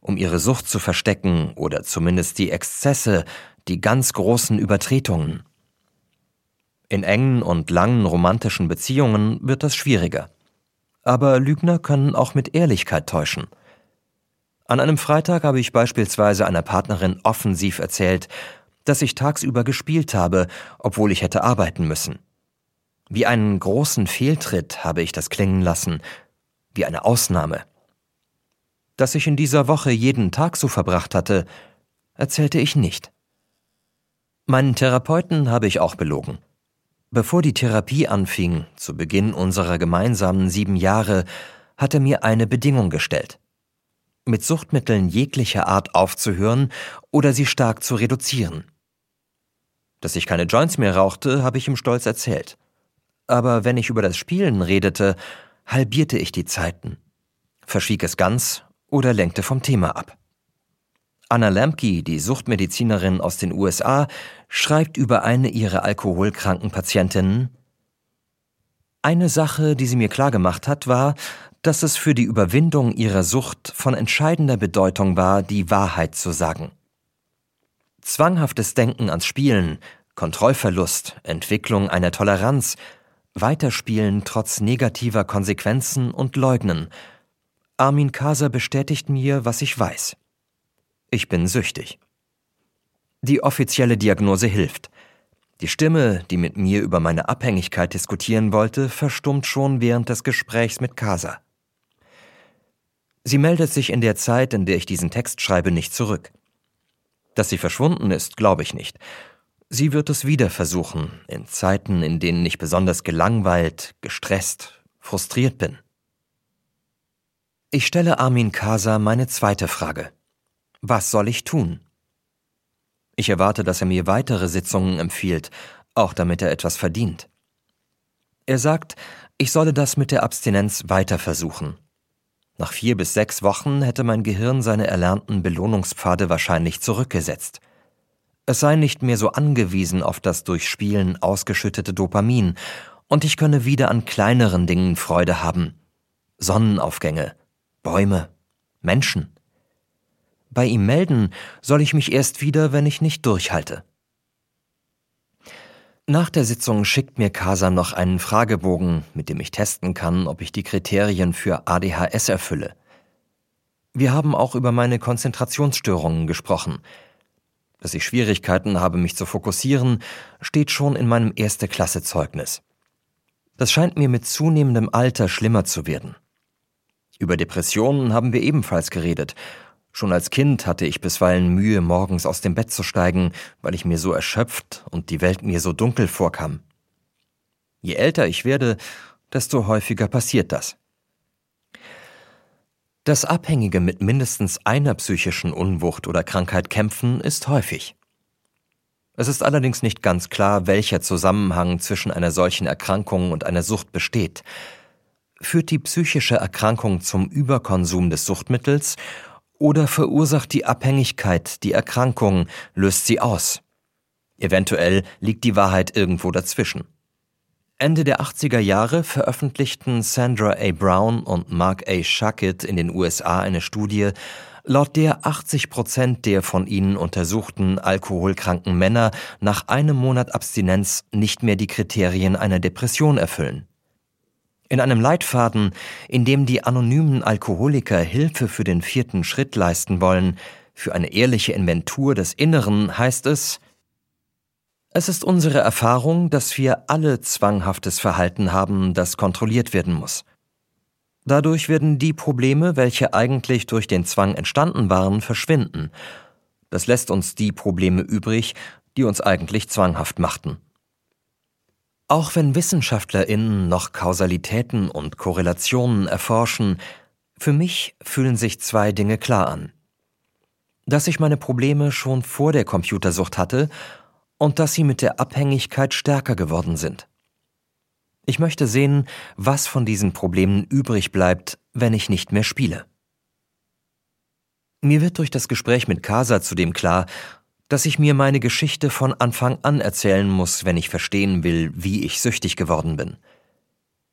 Speaker 5: um ihre Sucht zu verstecken oder zumindest die Exzesse, die ganz großen Übertretungen. In engen und langen romantischen Beziehungen wird das schwieriger. Aber Lügner können auch mit Ehrlichkeit täuschen. An einem Freitag habe ich beispielsweise einer Partnerin offensiv erzählt, dass ich tagsüber gespielt habe, obwohl ich hätte arbeiten müssen. Wie einen großen Fehltritt habe ich das klingen lassen, wie eine Ausnahme. Dass ich in dieser Woche jeden Tag so verbracht hatte, erzählte ich nicht. Meinen Therapeuten habe ich auch belogen. Bevor die Therapie anfing, zu Beginn unserer gemeinsamen sieben Jahre, hat er mir eine Bedingung gestellt. Mit Suchtmitteln jeglicher Art aufzuhören oder sie stark zu reduzieren. Dass ich keine Joints mehr rauchte, habe ich ihm stolz erzählt. Aber wenn ich über das Spielen redete, halbierte ich die Zeiten, verschwieg es ganz oder lenkte vom Thema ab. Anna Lamke, die Suchtmedizinerin aus den USA, schreibt über eine ihrer alkoholkranken Patientinnen, eine Sache, die sie mir klargemacht hat, war, dass es für die Überwindung ihrer Sucht von entscheidender Bedeutung war, die Wahrheit zu sagen. Zwanghaftes Denken ans Spielen, Kontrollverlust, Entwicklung einer Toleranz, Weiterspielen trotz negativer Konsequenzen und Leugnen. Armin Kaser bestätigt mir, was ich weiß. Ich bin süchtig. Die offizielle Diagnose hilft. Die Stimme, die mit mir über meine Abhängigkeit diskutieren wollte, verstummt schon während des Gesprächs mit Kasa. Sie meldet sich in der Zeit, in der ich diesen Text schreibe, nicht zurück. Dass sie verschwunden ist, glaube ich nicht. Sie wird es wieder versuchen, in Zeiten, in denen ich besonders gelangweilt, gestresst, frustriert bin. Ich stelle Armin Kasa meine zweite Frage. Was soll ich tun? Ich erwarte, dass er mir weitere Sitzungen empfiehlt, auch damit er etwas verdient. Er sagt, ich solle das mit der Abstinenz weiter versuchen. Nach vier bis sechs Wochen hätte mein Gehirn seine erlernten Belohnungspfade wahrscheinlich zurückgesetzt. Es sei nicht mehr so angewiesen auf das durch Spielen ausgeschüttete Dopamin, und ich könne wieder an kleineren Dingen Freude haben. Sonnenaufgänge, Bäume, Menschen. Bei ihm melden soll ich mich erst wieder, wenn ich nicht durchhalte. Nach der Sitzung schickt mir Kasa noch einen Fragebogen, mit dem ich testen kann, ob ich die Kriterien für ADHS erfülle. Wir haben auch über meine Konzentrationsstörungen gesprochen. Dass ich Schwierigkeiten habe, mich zu fokussieren, steht schon in meinem erste Klasse Zeugnis. Das scheint mir mit zunehmendem Alter schlimmer zu werden. Über Depressionen haben wir ebenfalls geredet Schon als Kind hatte ich bisweilen Mühe, morgens aus dem Bett zu steigen, weil ich mir so erschöpft und die Welt mir so dunkel vorkam. Je älter ich werde, desto häufiger passiert das. Das Abhängige mit mindestens einer psychischen Unwucht oder Krankheit kämpfen ist häufig. Es ist allerdings nicht ganz klar, welcher Zusammenhang zwischen einer solchen Erkrankung und einer Sucht besteht. Führt die psychische Erkrankung zum Überkonsum des Suchtmittels oder verursacht die Abhängigkeit die Erkrankung, löst sie aus? Eventuell liegt die Wahrheit irgendwo dazwischen. Ende der 80er Jahre veröffentlichten Sandra A. Brown und Mark A. Schuckett in den USA eine Studie, laut der 80 Prozent der von ihnen untersuchten alkoholkranken Männer nach einem Monat Abstinenz nicht mehr die Kriterien einer Depression erfüllen. In einem Leitfaden, in dem die anonymen Alkoholiker Hilfe für den vierten Schritt leisten wollen, für eine ehrliche Inventur des Inneren, heißt es, es ist unsere Erfahrung, dass wir alle zwanghaftes Verhalten haben, das kontrolliert werden muss. Dadurch werden die Probleme, welche eigentlich durch den Zwang entstanden waren, verschwinden. Das lässt uns die Probleme übrig, die uns eigentlich zwanghaft machten. Auch wenn WissenschaftlerInnen noch Kausalitäten und Korrelationen erforschen, für mich fühlen sich zwei Dinge klar an. Dass ich meine Probleme schon vor der Computersucht hatte und dass sie mit der Abhängigkeit stärker geworden sind. Ich möchte sehen, was von diesen Problemen übrig bleibt, wenn ich nicht mehr spiele. Mir wird durch das Gespräch mit Kasa zudem klar, dass ich mir meine Geschichte von Anfang an erzählen muss, wenn ich verstehen will, wie ich süchtig geworden bin.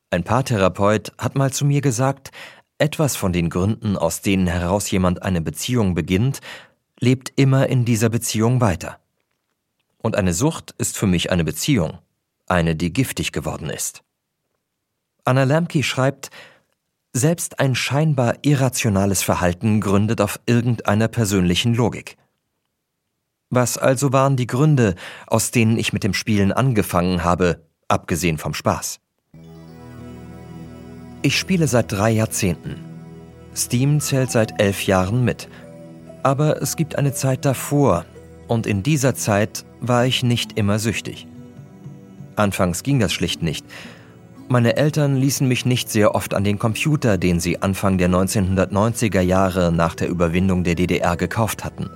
Speaker 5: Ein Paartherapeut hat mal zu mir gesagt, etwas von den Gründen, aus denen heraus jemand eine Beziehung beginnt, lebt immer in dieser Beziehung weiter. Und eine Sucht ist für mich eine Beziehung, eine, die giftig geworden ist. Anna Lamke schreibt, selbst ein scheinbar irrationales Verhalten gründet auf irgendeiner persönlichen Logik. Was also waren die Gründe, aus denen ich mit dem Spielen angefangen habe, abgesehen vom Spaß? Ich spiele seit drei Jahrzehnten. Steam zählt seit elf Jahren mit. Aber es gibt eine Zeit davor, und in dieser Zeit war ich nicht immer süchtig. Anfangs ging das schlicht nicht. Meine Eltern ließen mich nicht sehr oft an den Computer, den sie Anfang der 1990er Jahre nach der Überwindung der DDR gekauft hatten.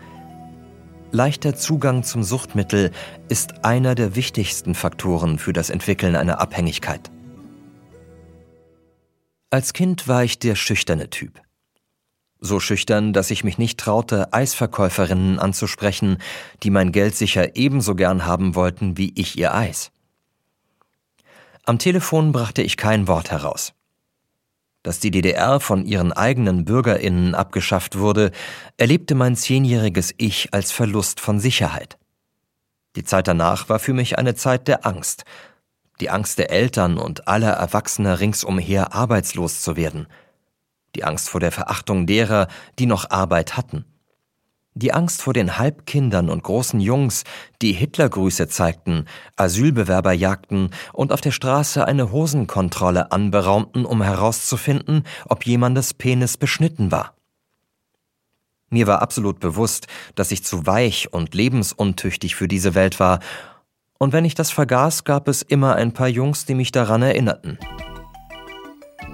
Speaker 5: Leichter Zugang zum Suchtmittel ist einer der wichtigsten Faktoren für das Entwickeln einer Abhängigkeit. Als Kind war ich der schüchterne Typ. So schüchtern, dass ich mich nicht traute, Eisverkäuferinnen anzusprechen, die mein Geld sicher ebenso gern haben wollten wie ich ihr Eis. Am Telefon brachte ich kein Wort heraus. Dass die DDR von ihren eigenen Bürgerinnen abgeschafft wurde, erlebte mein zehnjähriges Ich als Verlust von Sicherheit. Die Zeit danach war für mich eine Zeit der Angst, die Angst der Eltern und aller Erwachsener ringsumher arbeitslos zu werden, die Angst vor der Verachtung derer, die noch Arbeit hatten, die Angst vor den Halbkindern und großen Jungs, die Hitlergrüße zeigten, Asylbewerber jagten und auf der Straße eine Hosenkontrolle anberaumten, um herauszufinden, ob jemandes Penis beschnitten war. Mir war absolut bewusst, dass ich zu weich und lebensuntüchtig für diese Welt war, und wenn ich das vergaß, gab es immer ein paar Jungs, die mich daran erinnerten.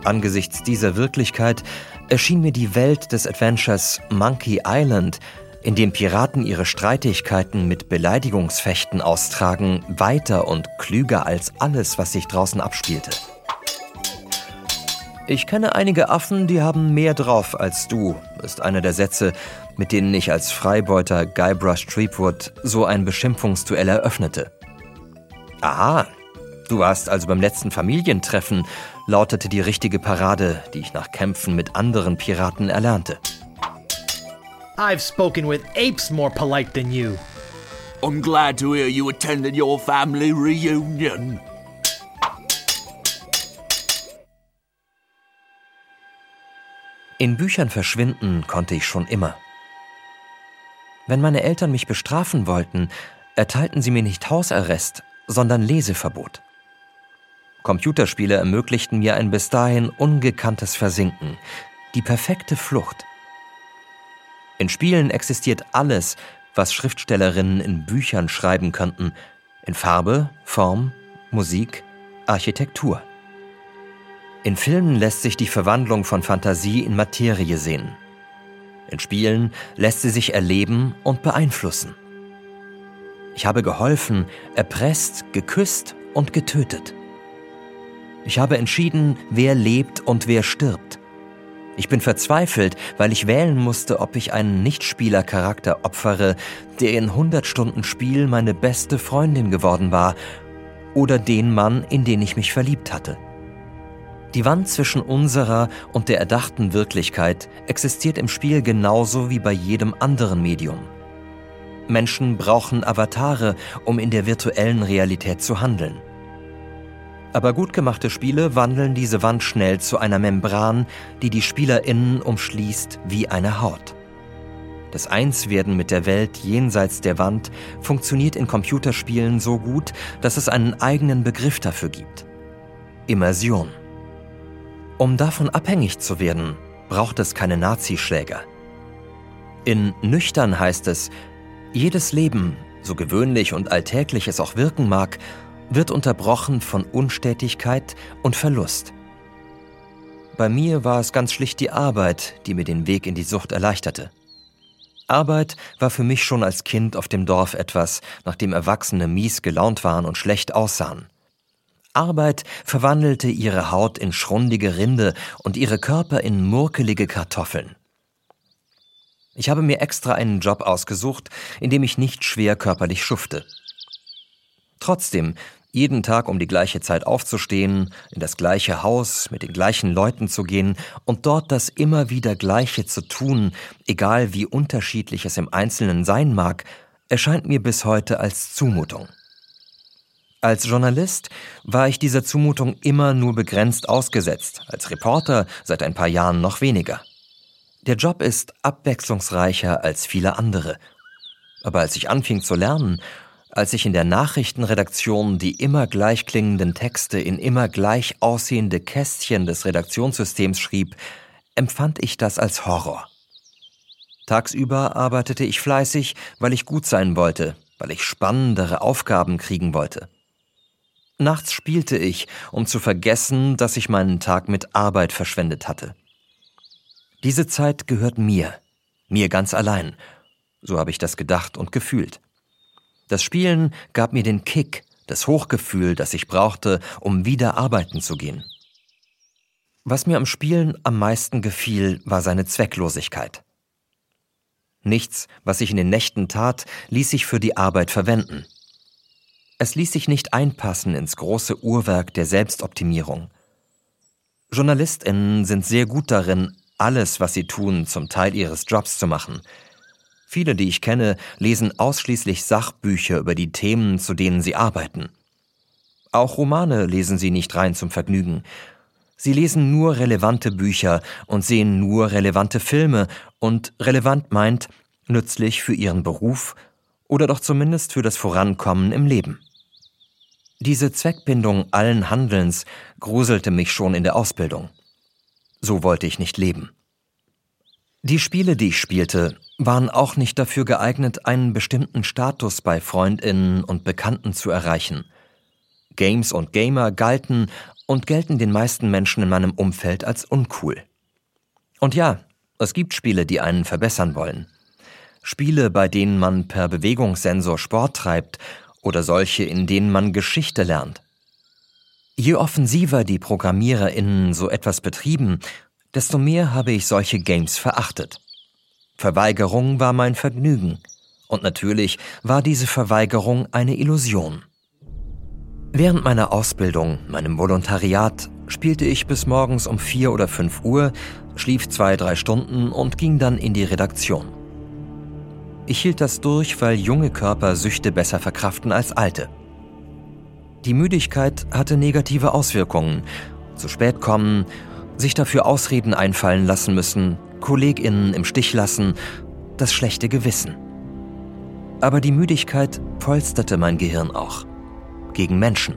Speaker 5: Angesichts dieser Wirklichkeit erschien mir die Welt des Adventures Monkey Island in dem Piraten ihre Streitigkeiten mit Beleidigungsfechten austragen, weiter und klüger als alles, was sich draußen abspielte. Ich kenne einige Affen, die haben mehr drauf als du, ist einer der Sätze, mit denen ich als Freibeuter Guybrush Threepwood so ein Beschimpfungsduell eröffnete. Aha, du warst also beim letzten Familientreffen, lautete die richtige Parade, die ich nach Kämpfen mit anderen Piraten erlernte.
Speaker 1: I've spoken with apes more polite than you.
Speaker 6: I'm glad to hear you attended your family reunion.
Speaker 5: In Büchern verschwinden konnte ich schon immer. Wenn meine Eltern mich bestrafen wollten, erteilten sie mir nicht Hausarrest, sondern Leseverbot. Computerspiele ermöglichten mir ein bis dahin ungekanntes Versinken, die perfekte Flucht. In Spielen existiert alles, was Schriftstellerinnen in Büchern schreiben könnten, in Farbe, Form, Musik, Architektur. In Filmen lässt sich die Verwandlung von Fantasie in Materie sehen. In Spielen lässt sie sich erleben und beeinflussen. Ich habe geholfen, erpresst, geküsst und getötet. Ich habe entschieden, wer lebt und wer stirbt. Ich bin verzweifelt, weil ich wählen musste, ob ich einen Nichtspielercharakter opfere, der in 100 Stunden Spiel meine beste Freundin geworden war, oder den Mann, in den ich mich verliebt hatte. Die Wand zwischen unserer und der erdachten Wirklichkeit existiert im Spiel genauso wie bei jedem anderen Medium. Menschen brauchen Avatare, um in der virtuellen Realität zu handeln. Aber gut gemachte Spiele wandeln diese Wand schnell zu einer Membran, die die SpielerInnen umschließt wie eine Haut. Das Einswerden mit der Welt jenseits der Wand funktioniert in Computerspielen so gut, dass es einen eigenen Begriff dafür gibt. Immersion. Um davon abhängig zu werden, braucht es keine Nazischläger. In Nüchtern heißt es, jedes Leben, so gewöhnlich und alltäglich es auch wirken mag, wird unterbrochen von Unstetigkeit und Verlust. Bei mir war es ganz schlicht die Arbeit, die mir den Weg in die Sucht erleichterte. Arbeit war für mich schon als Kind auf dem Dorf etwas, nachdem Erwachsene mies gelaunt waren und schlecht aussahen. Arbeit verwandelte ihre Haut in schrundige Rinde und ihre Körper in murkelige Kartoffeln. Ich habe mir extra einen Job ausgesucht, in dem ich nicht schwer körperlich schufte. Trotzdem jeden Tag um die gleiche Zeit aufzustehen, in das gleiche Haus, mit den gleichen Leuten zu gehen und dort das immer wieder Gleiche zu tun, egal wie unterschiedlich es im Einzelnen sein mag, erscheint mir bis heute als Zumutung. Als Journalist war ich dieser Zumutung immer nur begrenzt ausgesetzt, als Reporter seit ein paar Jahren noch weniger. Der Job ist abwechslungsreicher als viele andere. Aber als ich anfing zu lernen als ich in der Nachrichtenredaktion die immer gleich klingenden Texte in immer gleich aussehende Kästchen des Redaktionssystems schrieb, empfand ich das als Horror. Tagsüber arbeitete ich fleißig, weil ich gut sein wollte, weil ich spannendere Aufgaben kriegen wollte. Nachts spielte ich, um zu vergessen, dass ich meinen Tag mit Arbeit verschwendet hatte. Diese Zeit gehört mir, mir ganz allein, so habe ich das gedacht und gefühlt. Das Spielen gab mir den Kick, das Hochgefühl, das ich brauchte, um wieder arbeiten zu gehen. Was mir am Spielen am meisten gefiel, war seine Zwecklosigkeit. Nichts, was ich in den Nächten tat, ließ sich für die Arbeit verwenden. Es ließ sich nicht einpassen ins große Uhrwerk der Selbstoptimierung. Journalistinnen sind sehr gut darin, alles, was sie tun, zum Teil ihres Jobs zu machen. Viele, die ich kenne, lesen ausschließlich Sachbücher über die Themen, zu denen sie arbeiten. Auch Romane lesen sie nicht rein zum Vergnügen. Sie lesen nur relevante Bücher und sehen nur relevante Filme und relevant meint nützlich für ihren Beruf oder doch zumindest für das Vorankommen im Leben. Diese Zweckbindung allen Handelns gruselte mich schon in der Ausbildung. So wollte ich nicht leben. Die Spiele, die ich spielte, waren auch nicht dafür geeignet, einen bestimmten Status bei Freundinnen und Bekannten zu erreichen. Games und Gamer galten und gelten den meisten Menschen in meinem Umfeld als uncool. Und ja, es gibt Spiele, die einen verbessern wollen. Spiele, bei denen man per Bewegungssensor Sport treibt oder solche, in denen man Geschichte lernt. Je offensiver die ProgrammiererInnen so etwas betrieben, desto mehr habe ich solche Games verachtet. Verweigerung war mein Vergnügen. Und natürlich war diese Verweigerung eine Illusion. Während meiner Ausbildung, meinem Volontariat, spielte ich bis morgens um vier oder fünf Uhr, schlief zwei, drei Stunden und ging dann in die Redaktion. Ich hielt das durch, weil junge Körper Süchte besser verkraften als alte. Die Müdigkeit hatte negative Auswirkungen. Zu spät kommen, sich dafür Ausreden einfallen lassen müssen, KollegInnen im Stich lassen, das schlechte Gewissen. Aber die Müdigkeit polsterte mein Gehirn auch. Gegen Menschen.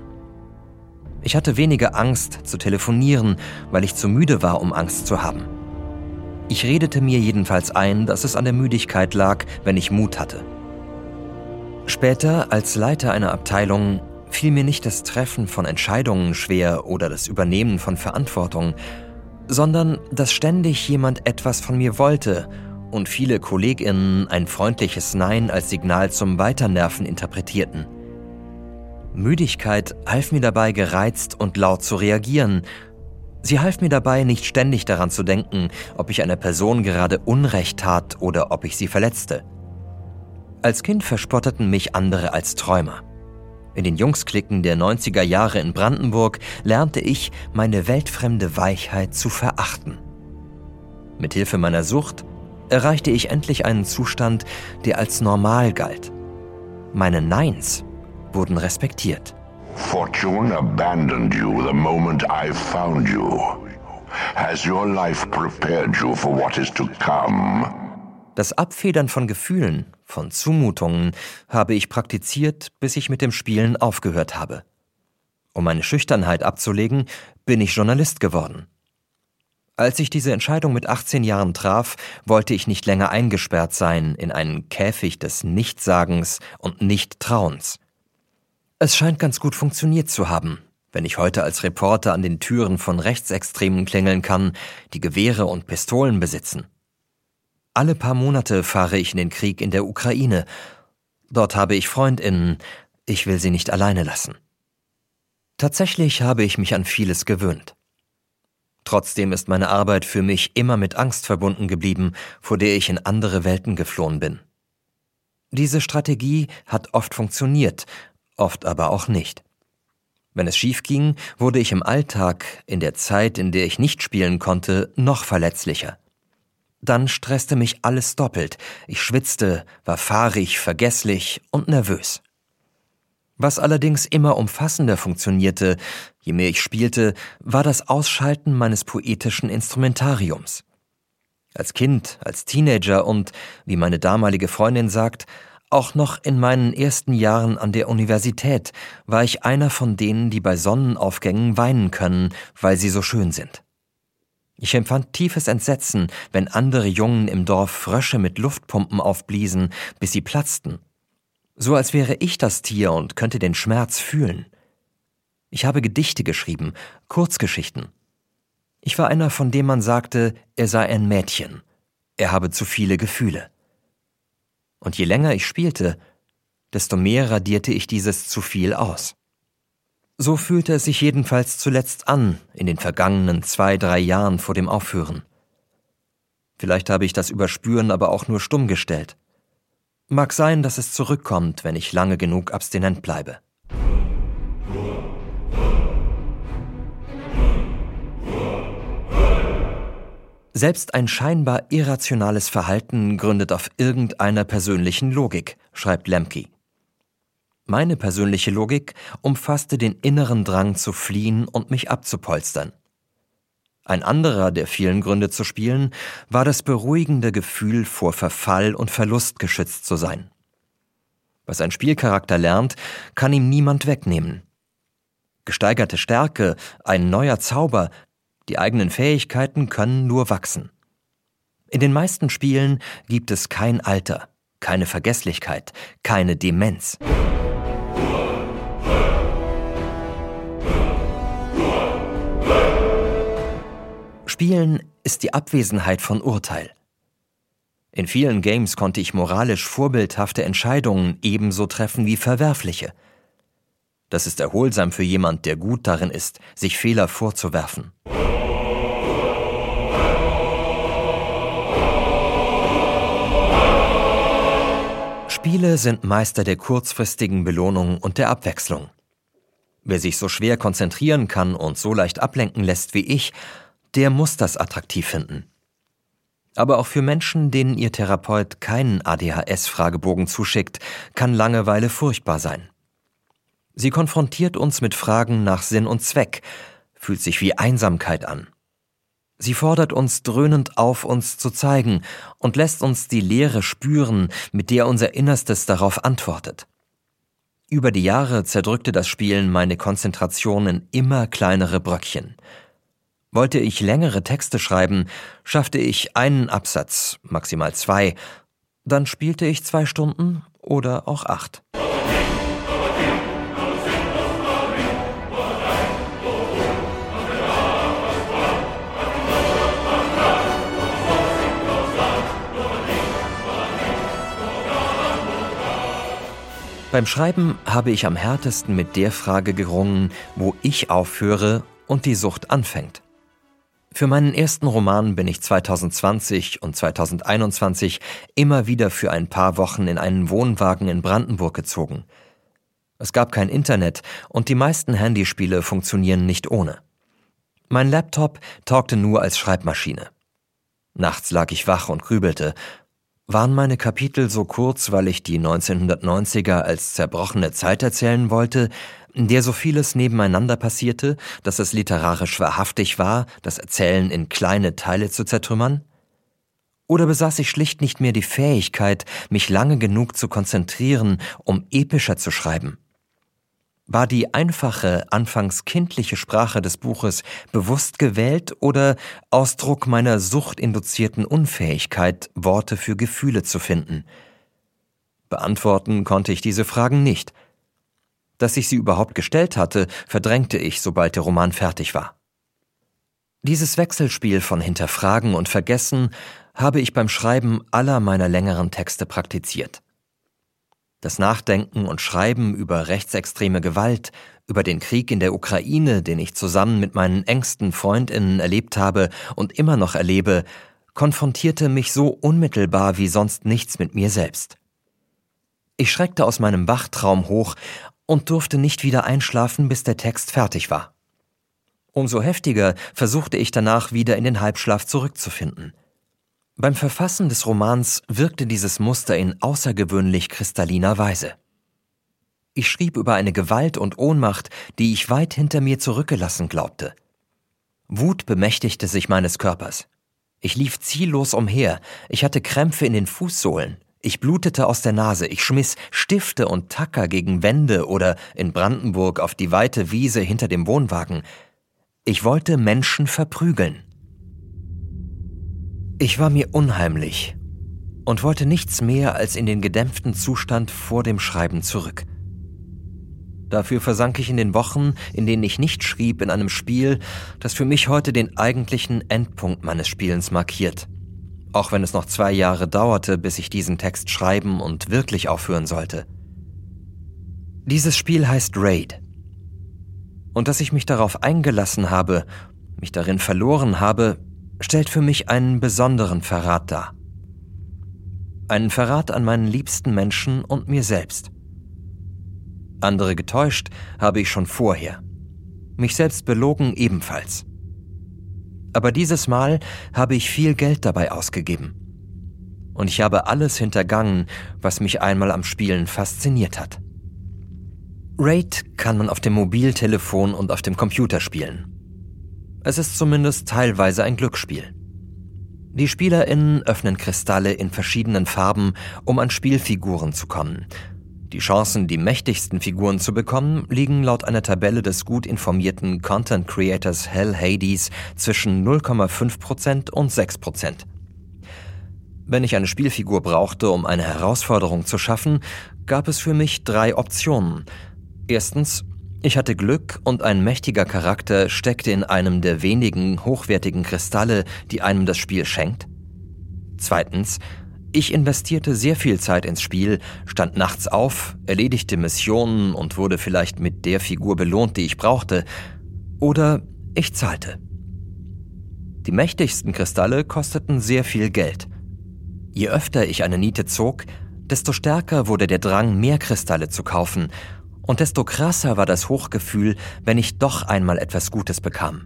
Speaker 5: Ich hatte weniger Angst zu telefonieren, weil ich zu müde war, um Angst zu haben. Ich redete mir jedenfalls ein, dass es an der Müdigkeit lag, wenn ich Mut hatte. Später, als Leiter einer Abteilung, fiel mir nicht das Treffen von Entscheidungen schwer oder das Übernehmen von Verantwortung, sondern dass ständig jemand etwas von mir wollte und viele Kolleginnen ein freundliches Nein als Signal zum Weiternerven interpretierten. Müdigkeit half mir dabei, gereizt und laut zu reagieren, Sie half mir dabei, nicht ständig daran zu denken, ob ich einer Person gerade Unrecht tat oder ob ich sie verletzte. Als Kind verspotteten mich andere als Träumer. In den Jungsklicken der 90er Jahre in Brandenburg lernte ich, meine weltfremde Weichheit zu verachten. Mithilfe meiner Sucht erreichte ich endlich einen Zustand, der als normal galt. Meine Neins wurden respektiert.
Speaker 4: Fortune abandoned you the moment I found you. Has your life prepared you for what is to come?
Speaker 5: Das Abfedern von Gefühlen, von Zumutungen habe ich praktiziert, bis ich mit dem Spielen aufgehört habe. Um meine Schüchternheit abzulegen, bin ich Journalist geworden. Als ich diese Entscheidung mit 18 Jahren traf, wollte ich nicht länger eingesperrt sein in einen Käfig des Nichtsagens und Nichttrauens. Es scheint ganz gut funktioniert zu haben, wenn ich heute als Reporter an den Türen von Rechtsextremen klingeln kann, die Gewehre und Pistolen besitzen. Alle paar Monate fahre ich in den Krieg in der Ukraine. Dort habe ich Freundinnen, ich will sie nicht alleine lassen. Tatsächlich habe ich mich an vieles gewöhnt. Trotzdem ist meine Arbeit für mich immer mit Angst verbunden geblieben, vor der ich in andere Welten geflohen bin. Diese Strategie hat oft funktioniert, oft aber auch nicht. Wenn es schief ging, wurde ich im Alltag, in der Zeit, in der ich nicht spielen konnte, noch verletzlicher. Dann stresste mich alles doppelt. Ich schwitzte, war fahrig, vergesslich und nervös. Was allerdings immer umfassender funktionierte, je mehr ich spielte, war das Ausschalten meines poetischen Instrumentariums. Als Kind, als Teenager und, wie meine damalige Freundin sagt, auch noch in meinen ersten Jahren an der Universität war ich einer von denen, die bei Sonnenaufgängen weinen können, weil sie so schön sind. Ich empfand tiefes Entsetzen, wenn andere Jungen im Dorf Frösche mit Luftpumpen aufbliesen, bis sie platzten. So als wäre ich das Tier und könnte den Schmerz fühlen. Ich habe Gedichte geschrieben, Kurzgeschichten. Ich war einer, von dem man sagte, er sei ein Mädchen. Er habe zu viele Gefühle. Und je länger ich spielte, desto mehr radierte ich dieses zu viel aus. So fühlte es sich jedenfalls zuletzt an in den vergangenen zwei, drei Jahren vor dem Aufhören. Vielleicht habe ich das Überspüren aber auch nur stumm gestellt. Mag sein, dass es zurückkommt, wenn ich lange genug abstinent bleibe. Selbst ein scheinbar irrationales Verhalten gründet auf irgendeiner persönlichen Logik, schreibt Lemke. Meine persönliche Logik umfasste den inneren Drang zu fliehen und mich abzupolstern. Ein anderer der vielen Gründe zu spielen war das beruhigende Gefühl, vor Verfall und Verlust geschützt zu sein. Was ein Spielcharakter lernt, kann ihm niemand wegnehmen. Gesteigerte Stärke, ein neuer Zauber, die eigenen Fähigkeiten können nur wachsen. In den meisten Spielen gibt es kein Alter, keine Vergesslichkeit, keine Demenz. Spielen ist die Abwesenheit von Urteil. In vielen Games konnte ich moralisch vorbildhafte Entscheidungen ebenso treffen wie verwerfliche. Das ist erholsam für jemand, der gut darin ist, sich Fehler vorzuwerfen. Spiele sind Meister der kurzfristigen Belohnung und der Abwechslung. Wer sich so schwer konzentrieren kann und so leicht ablenken lässt wie ich, der muss das attraktiv finden. Aber auch für Menschen, denen ihr Therapeut keinen ADHS-Fragebogen zuschickt, kann Langeweile furchtbar sein. Sie konfrontiert uns mit Fragen nach Sinn und Zweck, fühlt sich wie Einsamkeit an. Sie fordert uns dröhnend auf, uns zu zeigen und lässt uns die Leere spüren, mit der unser Innerstes darauf antwortet. Über die Jahre zerdrückte das Spielen meine Konzentration in immer kleinere Bröckchen – wollte ich längere Texte schreiben, schaffte ich einen Absatz, maximal zwei, dann spielte ich zwei Stunden oder auch acht. Beim Schreiben habe ich am härtesten mit der Frage gerungen, wo ich aufhöre und die Sucht anfängt. Für meinen ersten Roman bin ich 2020 und 2021 immer wieder für ein paar Wochen in einen Wohnwagen in Brandenburg gezogen. Es gab kein Internet und die meisten Handyspiele funktionieren nicht ohne. Mein Laptop taugte nur als Schreibmaschine. Nachts lag ich wach und grübelte. Waren meine Kapitel so kurz, weil ich die 1990er als zerbrochene Zeit erzählen wollte, in der so vieles nebeneinander passierte, dass es literarisch wahrhaftig war, das Erzählen in kleine Teile zu zertrümmern? Oder besaß ich schlicht nicht mehr die Fähigkeit, mich lange genug zu konzentrieren, um epischer zu schreiben? War die einfache, anfangs kindliche Sprache des Buches bewusst gewählt oder Ausdruck meiner suchtinduzierten Unfähigkeit, Worte für Gefühle zu finden? Beantworten konnte ich diese Fragen nicht, dass ich sie überhaupt gestellt hatte, verdrängte ich, sobald der Roman fertig war. Dieses Wechselspiel von Hinterfragen und Vergessen habe ich beim Schreiben aller meiner längeren Texte praktiziert. Das Nachdenken und Schreiben über rechtsextreme Gewalt, über den Krieg in der Ukraine, den ich zusammen mit meinen engsten Freundinnen erlebt habe und immer noch erlebe, konfrontierte mich so unmittelbar wie sonst nichts mit mir selbst. Ich schreckte aus meinem Wachtraum hoch und durfte nicht wieder einschlafen, bis der Text fertig war. Umso heftiger versuchte ich danach wieder in den Halbschlaf zurückzufinden. Beim Verfassen des Romans wirkte dieses Muster in außergewöhnlich kristalliner Weise. Ich schrieb über eine Gewalt und Ohnmacht, die ich weit hinter mir zurückgelassen glaubte. Wut bemächtigte sich meines Körpers. Ich lief ziellos umher, ich hatte Krämpfe in den Fußsohlen, ich blutete aus der Nase, ich schmiss Stifte und Tacker gegen Wände oder in Brandenburg auf die weite Wiese hinter dem Wohnwagen. Ich wollte Menschen verprügeln. Ich war mir unheimlich und wollte nichts mehr als in den gedämpften Zustand vor dem Schreiben zurück. Dafür versank ich in den Wochen, in denen ich nicht schrieb, in einem Spiel, das für mich heute den eigentlichen Endpunkt meines Spielens markiert. Auch wenn es noch zwei Jahre dauerte, bis ich diesen Text schreiben und wirklich aufhören sollte. Dieses Spiel heißt Raid. Und dass ich mich darauf eingelassen habe, mich darin verloren habe, stellt für mich einen besonderen Verrat dar. Einen Verrat an meinen liebsten Menschen und mir selbst. Andere getäuscht habe ich schon vorher. Mich selbst belogen ebenfalls. Aber dieses Mal habe ich viel Geld dabei ausgegeben. Und ich habe alles hintergangen, was mich einmal am Spielen fasziniert hat. Raid kann man auf dem Mobiltelefon und auf dem Computer spielen. Es ist zumindest teilweise ein Glücksspiel. Die SpielerInnen öffnen Kristalle in verschiedenen Farben, um an Spielfiguren zu kommen. Die Chancen, die mächtigsten Figuren zu bekommen, liegen laut einer Tabelle des gut informierten Content Creators Hell Hades zwischen 0,5% und 6%. Wenn ich eine Spielfigur brauchte, um eine Herausforderung zu schaffen, gab es für mich drei Optionen. Erstens ich hatte Glück und ein mächtiger Charakter steckte in einem der wenigen hochwertigen Kristalle, die einem das Spiel schenkt. Zweitens, ich investierte sehr viel Zeit ins Spiel, stand nachts auf, erledigte Missionen und wurde vielleicht mit der Figur belohnt, die ich brauchte. Oder ich zahlte. Die mächtigsten Kristalle kosteten sehr viel Geld. Je öfter ich eine Niete zog, desto stärker wurde der Drang, mehr Kristalle zu kaufen und desto krasser war das Hochgefühl, wenn ich doch einmal etwas Gutes bekam.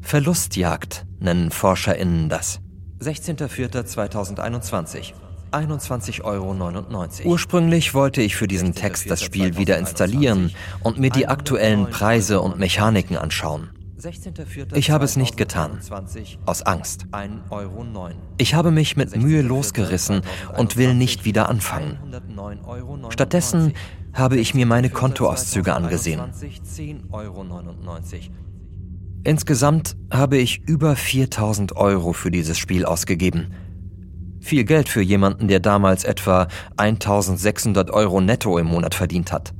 Speaker 5: Verlustjagd nennen ForscherInnen das. 16.04.2021 21,99 Euro. Ursprünglich wollte ich für diesen Text das Spiel wieder installieren und mir die aktuellen Preise und Mechaniken anschauen. Ich habe es nicht getan, aus Angst. Ich habe mich mit Mühe losgerissen und will nicht wieder anfangen. Stattdessen habe ich mir meine Kontoauszüge angesehen. Insgesamt habe ich über 4000 Euro für dieses Spiel ausgegeben. Viel Geld für jemanden, der damals etwa 1600 Euro netto im Monat verdient hat.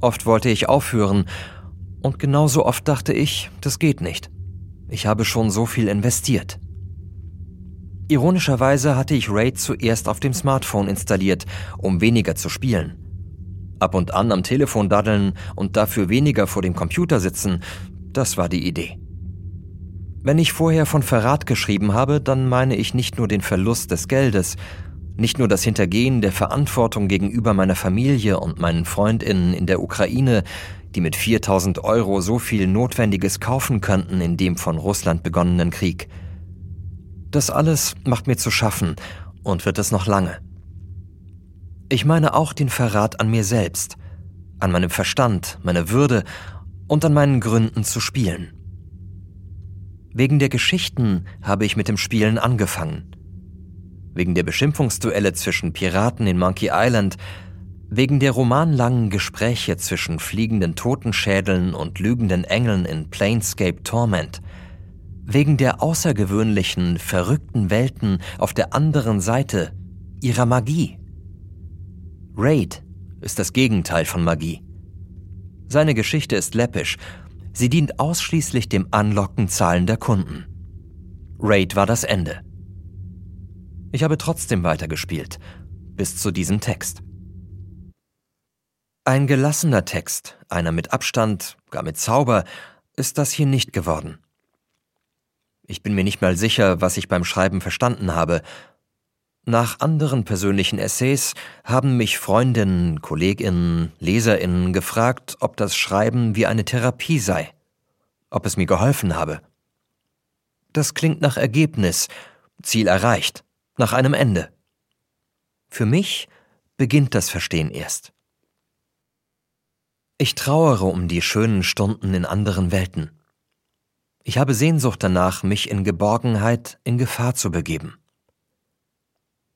Speaker 5: Oft wollte ich aufhören und genauso oft dachte ich, das geht nicht. Ich habe schon so viel investiert. Ironischerweise hatte ich Raid zuerst auf dem Smartphone installiert, um weniger zu spielen. Ab und an am Telefon daddeln und dafür weniger vor dem Computer sitzen, das war die Idee. Wenn ich vorher von Verrat geschrieben habe, dann meine ich nicht nur den Verlust des Geldes, nicht nur das Hintergehen der Verantwortung gegenüber meiner Familie und meinen Freundinnen in der Ukraine, die mit 4000 Euro so viel Notwendiges kaufen könnten in dem von Russland begonnenen Krieg. Das alles macht mir zu schaffen und wird es noch lange. Ich meine auch den Verrat an mir selbst, an meinem Verstand, meiner Würde und an meinen Gründen zu spielen. Wegen der Geschichten habe ich mit dem Spielen angefangen. Wegen der Beschimpfungsduelle zwischen Piraten in Monkey Island Wegen der romanlangen Gespräche zwischen fliegenden Totenschädeln und lügenden Engeln in Planescape Torment. Wegen der außergewöhnlichen, verrückten Welten auf der anderen Seite ihrer Magie. Raid ist das Gegenteil von Magie. Seine Geschichte ist läppisch. Sie dient ausschließlich dem Anlocken zahlender Kunden. Raid war das Ende. Ich habe trotzdem weitergespielt, bis zu diesem Text. Ein gelassener Text, einer mit Abstand, gar mit Zauber, ist das hier nicht geworden. Ich bin mir nicht mal sicher, was ich beim Schreiben verstanden habe. Nach anderen persönlichen Essays haben mich Freundinnen, Kolleginnen, Leserinnen gefragt, ob das Schreiben wie eine Therapie sei, ob es mir geholfen habe. Das klingt nach Ergebnis, Ziel erreicht, nach einem Ende. Für mich beginnt das Verstehen erst. Ich trauere um die schönen Stunden in anderen Welten. Ich habe Sehnsucht danach, mich in Geborgenheit in Gefahr zu begeben.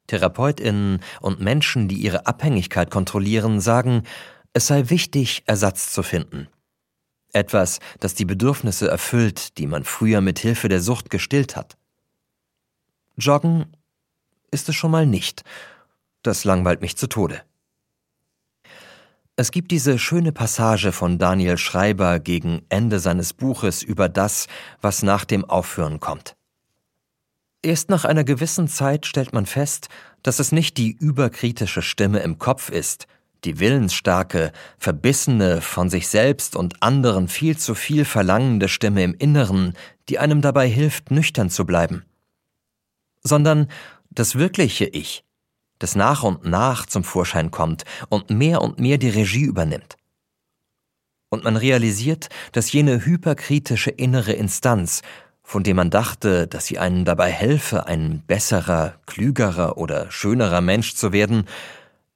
Speaker 5: Therapeutinnen und Menschen, die ihre Abhängigkeit kontrollieren, sagen, es sei wichtig, Ersatz zu finden. Etwas, das die Bedürfnisse erfüllt, die man früher mit Hilfe der Sucht gestillt hat. Joggen ist es schon mal nicht. Das langweilt mich zu Tode. Es gibt diese schöne Passage von Daniel Schreiber gegen Ende seines Buches über das, was nach dem Aufhören kommt. Erst nach einer gewissen Zeit stellt man fest, dass es nicht die überkritische Stimme im Kopf ist, die willensstarke, verbissene, von sich selbst und anderen viel zu viel verlangende Stimme im Inneren, die einem dabei hilft, nüchtern zu bleiben, sondern das wirkliche Ich, das nach und nach zum Vorschein kommt und mehr und mehr die Regie übernimmt. Und man realisiert, dass jene hyperkritische innere Instanz, von dem man dachte, dass sie einem dabei helfe, ein besserer, klügerer oder schönerer Mensch zu werden,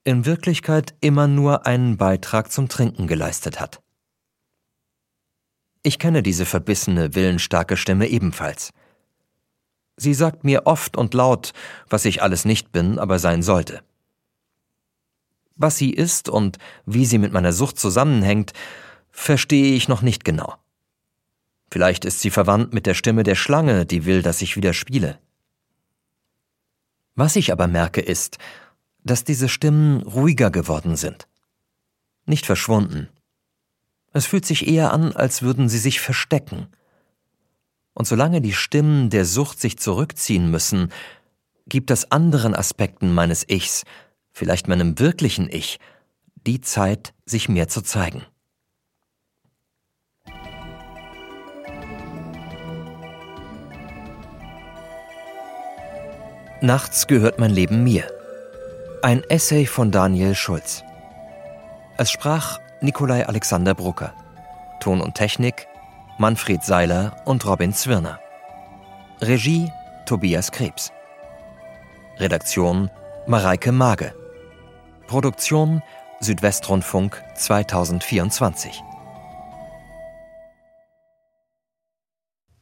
Speaker 5: in Wirklichkeit immer nur einen Beitrag zum Trinken geleistet hat. Ich kenne diese verbissene, willensstarke Stimme ebenfalls. Sie sagt mir oft und laut, was ich alles nicht bin, aber sein sollte. Was sie ist und wie sie mit meiner Sucht zusammenhängt, verstehe ich noch nicht genau. Vielleicht ist sie verwandt mit der Stimme der Schlange, die will, dass ich wieder spiele. Was ich aber merke ist, dass diese Stimmen ruhiger geworden sind. Nicht verschwunden. Es fühlt sich eher an, als würden sie sich verstecken. Und solange die Stimmen der Sucht sich zurückziehen müssen, gibt es anderen Aspekten meines Ichs, vielleicht meinem wirklichen Ich, die Zeit, sich mir zu zeigen. Nachts gehört mein Leben mir. Ein Essay von Daniel Schulz. Es sprach Nikolai Alexander Brucker. Ton und Technik Manfred Seiler und Robin Zwirner. Regie Tobias Krebs. Redaktion Mareike Mage. Produktion Südwestrundfunk 2024.